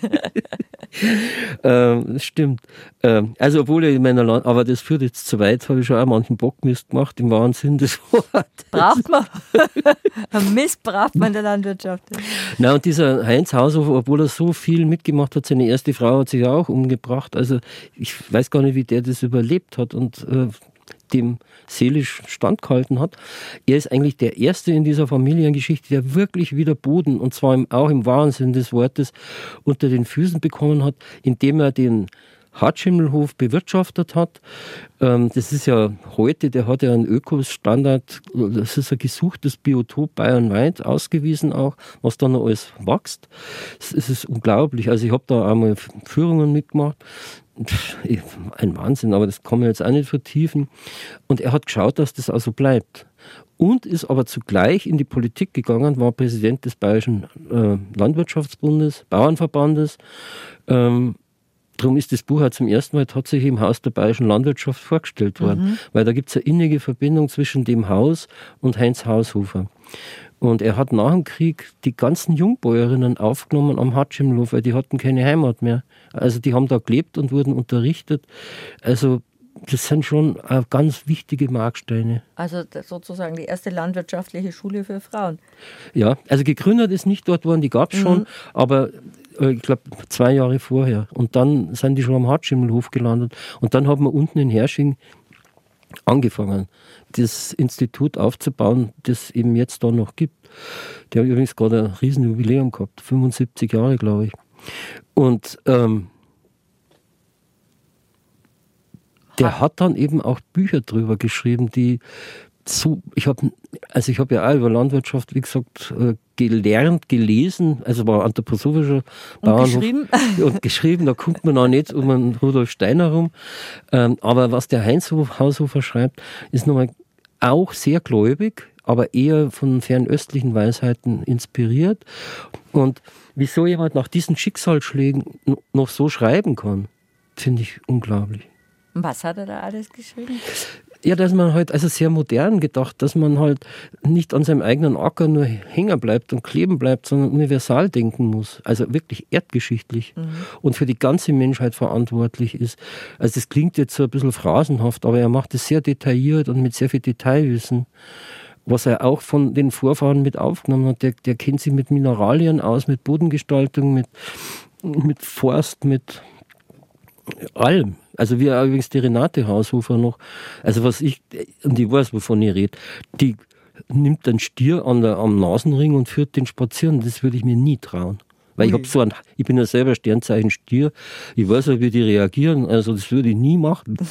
ähm, das stimmt. Ähm, also obwohl ich in meiner Land, aber das führt jetzt zu weit, habe ich schon auch manchen Bockmist gemacht, im wahren Sinn des Wortes. Braucht man. Mist braucht man in der Landwirtschaft. Na und dieser Heinz Haushofer, obwohl er so viel mitgemacht hat, seine erste Frau hat sich auch umgebracht. Also ich weiß gar nicht, wie der das überlebt hat und äh, dem seelisch standgehalten hat. Er ist eigentlich der Erste in dieser Familiengeschichte, der wirklich wieder Boden, und zwar im, auch im wahren Sinn des Wortes, unter den Füßen bekommen hat, indem er den Hartschimmelhof bewirtschaftet hat. Ähm, das ist ja heute, der hat ja einen Ökostandard, das ist ein gesuchtes Biotop bayernweit ausgewiesen auch, was da noch alles wächst. Es ist unglaublich. Also ich habe da einmal Führungen mitgemacht. Ein Wahnsinn, aber das kann man jetzt auch nicht vertiefen. Und er hat geschaut, dass das also bleibt und ist aber zugleich in die Politik gegangen, war Präsident des Bayerischen äh, Landwirtschaftsbundes, Bauernverbandes. Ähm, Darum ist das Buch auch zum ersten Mal tatsächlich im Haus der Bayerischen Landwirtschaft vorgestellt worden, mhm. weil da gibt es eine innige Verbindung zwischen dem Haus und Heinz Haushofer. Und er hat nach dem Krieg die ganzen Jungbäuerinnen aufgenommen am Hatschimlof, weil die hatten keine Heimat mehr. Also die haben da gelebt und wurden unterrichtet. Also das sind schon ganz wichtige Marksteine. Also sozusagen die erste landwirtschaftliche Schule für Frauen. Ja, also gegründet ist nicht dort worden, die gab es mhm. schon, aber äh, ich glaube zwei Jahre vorher. Und dann sind die schon am Hartschimmelhof gelandet. Und dann haben wir unten in Hersching angefangen, das Institut aufzubauen, das eben jetzt da noch gibt. Der hat übrigens gerade ein Riesenjubiläum gehabt, 75 Jahre, glaube ich. Und ähm, der hat dann eben auch Bücher drüber geschrieben, die so, ich habe, also ich habe ja auch über Landwirtschaft, wie gesagt, äh, gelernt, gelesen, also war anthroposophischer Bauernhof. Und geschrieben? Und geschrieben, da kommt man auch nicht um einen Rudolf Steiner rum. Ähm, aber was der Heinz Haushofer schreibt, ist nochmal auch sehr gläubig, aber eher von fernöstlichen Weisheiten inspiriert. Und wieso jemand nach diesen Schicksalsschlägen noch so schreiben kann, finde ich unglaublich. Was hat er da alles geschrieben? Ja, dass man halt, also sehr modern gedacht, dass man halt nicht an seinem eigenen Acker nur hängen bleibt und kleben bleibt, sondern universal denken muss. Also wirklich erdgeschichtlich mhm. und für die ganze Menschheit verantwortlich ist. Also das klingt jetzt so ein bisschen phrasenhaft, aber er macht es sehr detailliert und mit sehr viel Detailwissen. Was er auch von den Vorfahren mit aufgenommen hat, der, der kennt sich mit Mineralien aus, mit Bodengestaltung, mit, mit Forst, mit allem. Also wie übrigens die Renate Haushofer noch, also was ich, und ich weiß, wovon ich rede, die nimmt einen Stier an der, am Nasenring und führt den spazieren. Das würde ich mir nie trauen. Weil ich habe so ein, ich bin ja selber Sternzeichen Stier. Ich weiß ja, wie die reagieren. Also das würde ich nie machen.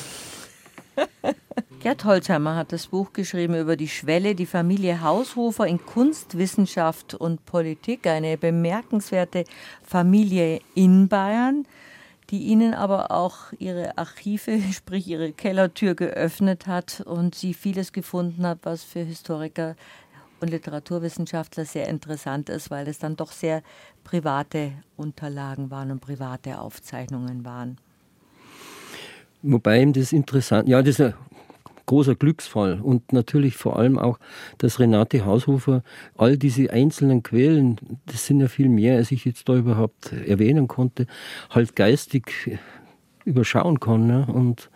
Gerd Holzheimer hat das Buch geschrieben über die Schwelle, die Familie Haushofer in Kunst, Wissenschaft und Politik. Eine bemerkenswerte Familie in Bayern die ihnen aber auch ihre Archive, sprich ihre Kellertür geöffnet hat und sie vieles gefunden hat, was für Historiker und Literaturwissenschaftler sehr interessant ist, weil es dann doch sehr private Unterlagen waren und private Aufzeichnungen waren. Wobei ihm das interessant, ja, das ist großer Glücksfall. Und natürlich vor allem auch, dass Renate Haushofer all diese einzelnen Quellen, das sind ja viel mehr, als ich jetzt da überhaupt erwähnen konnte, halt geistig überschauen kann ne? und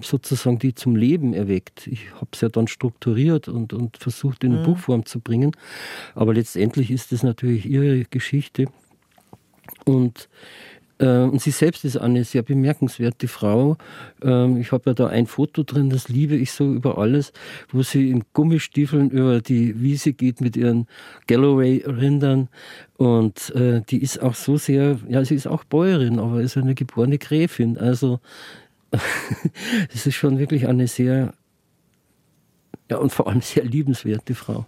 sozusagen die zum Leben erweckt. Ich habe es ja dann strukturiert und, und versucht in mhm. Buchform zu bringen. Aber letztendlich ist es natürlich ihre Geschichte. Und und sie selbst ist eine sehr bemerkenswerte Frau. Ähm, ich habe ja da ein Foto drin, das liebe ich so über alles, wo sie in Gummistiefeln über die Wiese geht mit ihren Galloway-Rindern. Und äh, die ist auch so sehr, ja, sie ist auch Bäuerin, aber ist eine geborene Gräfin. Also es ist schon wirklich eine sehr, ja, und vor allem sehr liebenswerte Frau.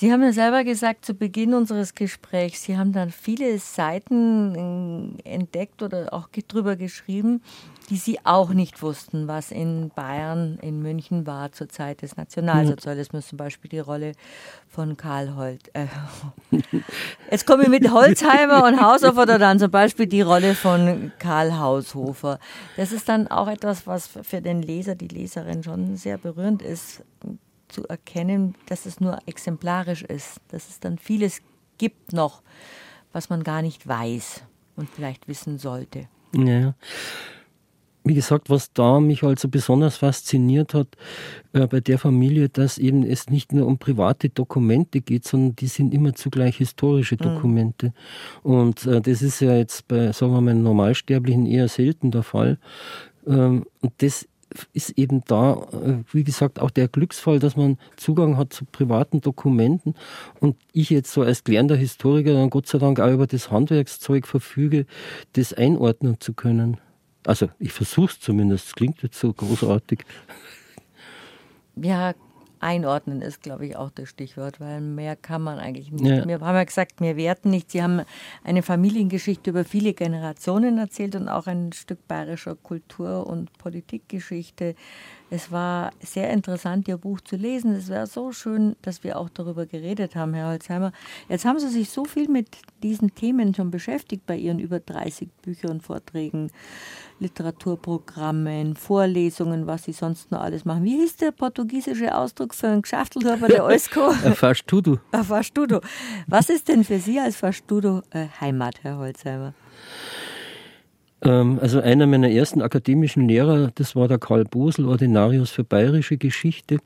Sie haben ja selber gesagt zu Beginn unseres Gesprächs, Sie haben dann viele Seiten äh, entdeckt oder auch drüber geschrieben, die Sie auch nicht wussten, was in Bayern, in München war zur Zeit des Nationalsozialismus, zum Beispiel die Rolle von Karl Holt. Äh, jetzt komme ich mit Holzheimer und Haushofer oder dann zum Beispiel die Rolle von Karl Haushofer. Das ist dann auch etwas, was für den Leser, die Leserin schon sehr berührend ist zu erkennen, dass es nur exemplarisch ist, dass es dann vieles gibt noch, was man gar nicht weiß und vielleicht wissen sollte. Ja. Wie gesagt, was da mich also besonders fasziniert hat äh, bei der Familie, dass eben es nicht nur um private Dokumente geht, sondern die sind immer zugleich historische mhm. Dokumente. Mhm. Und äh, das ist ja jetzt bei, sagen wir mal, Normalsterblichen eher selten der Fall. Ähm, und das ist eben da, äh, wie gesagt, auch der Glücksfall, dass man Zugang hat zu privaten Dokumenten und ich jetzt so als gelernter Historiker dann Gott sei Dank auch über das Handwerkszeug verfüge, das einordnen zu können. Also ich versuche es zumindest, es klingt jetzt so großartig. Ja, einordnen ist, glaube ich, auch das Stichwort, weil mehr kann man eigentlich nicht. Ja. Wir haben ja gesagt, wir werten nicht. Sie haben eine Familiengeschichte über viele Generationen erzählt und auch ein Stück bayerischer Kultur- und Politikgeschichte. Es war sehr interessant, Ihr Buch zu lesen. Es war so schön, dass wir auch darüber geredet haben, Herr Holzheimer. Jetzt haben Sie sich so viel mit diesen Themen schon beschäftigt bei Ihren über 30 Büchern, Vorträgen, Literaturprogrammen, Vorlesungen, was Sie sonst noch alles machen. Wie hieß der portugiesische Ausdruck für einen Geschäftelhuber der Eusko? Fast du. Fastudo. Was ist denn für Sie als Fastudo äh, Heimat, Herr Holzheimer? Ähm, also einer meiner ersten akademischen Lehrer, das war der Karl Bosel, Ordinarius für bayerische Geschichte.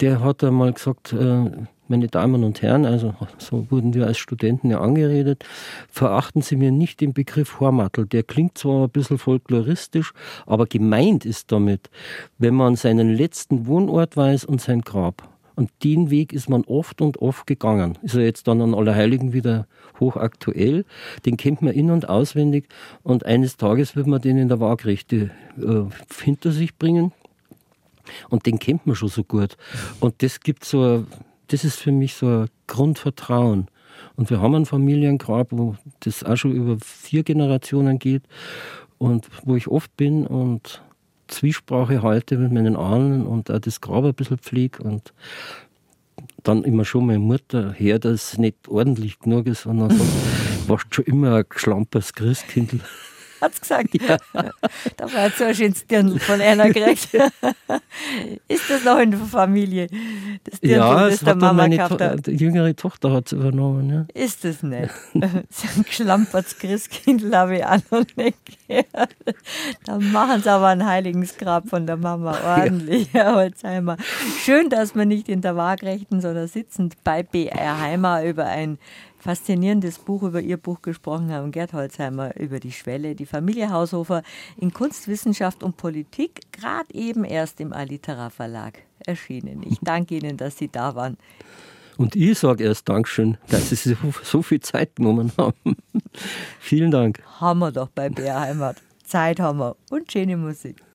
Der hat einmal gesagt, äh, meine Damen und Herren, also so wurden wir als Studenten ja angeredet, verachten Sie mir nicht den Begriff Hormatl. Der klingt zwar ein bisschen folkloristisch, aber gemeint ist damit, wenn man seinen letzten Wohnort weiß und sein Grab. Und den Weg ist man oft und oft gegangen. Ist ja jetzt dann an Allerheiligen wieder hochaktuell. Den kennt man in- und auswendig. Und eines Tages wird man den in der Waagrechte äh, hinter sich bringen. Und den kennt man schon so gut. Und das gibt so, ein, das ist für mich so ein Grundvertrauen. Und wir haben ein Familiengrab, wo das auch schon über vier Generationen geht und wo ich oft bin und Zwiesprache halte mit meinen Ahnen und auch das Grab ein bisschen pflege und dann immer schon meine Mutter her, dass es nicht ordentlich genug ist dann sagt, warst schon immer ein geschlampertes Christkindl. Hat's gesagt. Ja. Da war jetzt so ein schönes Dirndl von einer gekriegt. ist das noch in der Familie? Das Dirndl, Ja, das es der hat Mama meine gehabt to hat. die jüngere Tochter hat es übernommen. Ja. Ist das nicht? so ein geschlampertes Christkindl habe ich auch noch nicht gehört. Da machen sie aber ein Heiligsgrab von der Mama ordentlich, Herr Holzheimer. Schön, dass wir nicht in der Waagrechten, sondern sitzend bei BR Heimer über ein faszinierendes Buch, über Ihr Buch gesprochen haben. Gerd Holzheimer über die Schwelle, die Familie Haushofer in Kunst, Wissenschaft und Politik, gerade eben erst im Alitera Verlag erschienen. Ich danke Ihnen, dass Sie da waren. Und ich sage erst Dankeschön, dass Sie sich so, so viel Zeit genommen haben. Vielen Dank. Haben wir doch bei BR Heimat. Zeit haben wir und schöne Musik.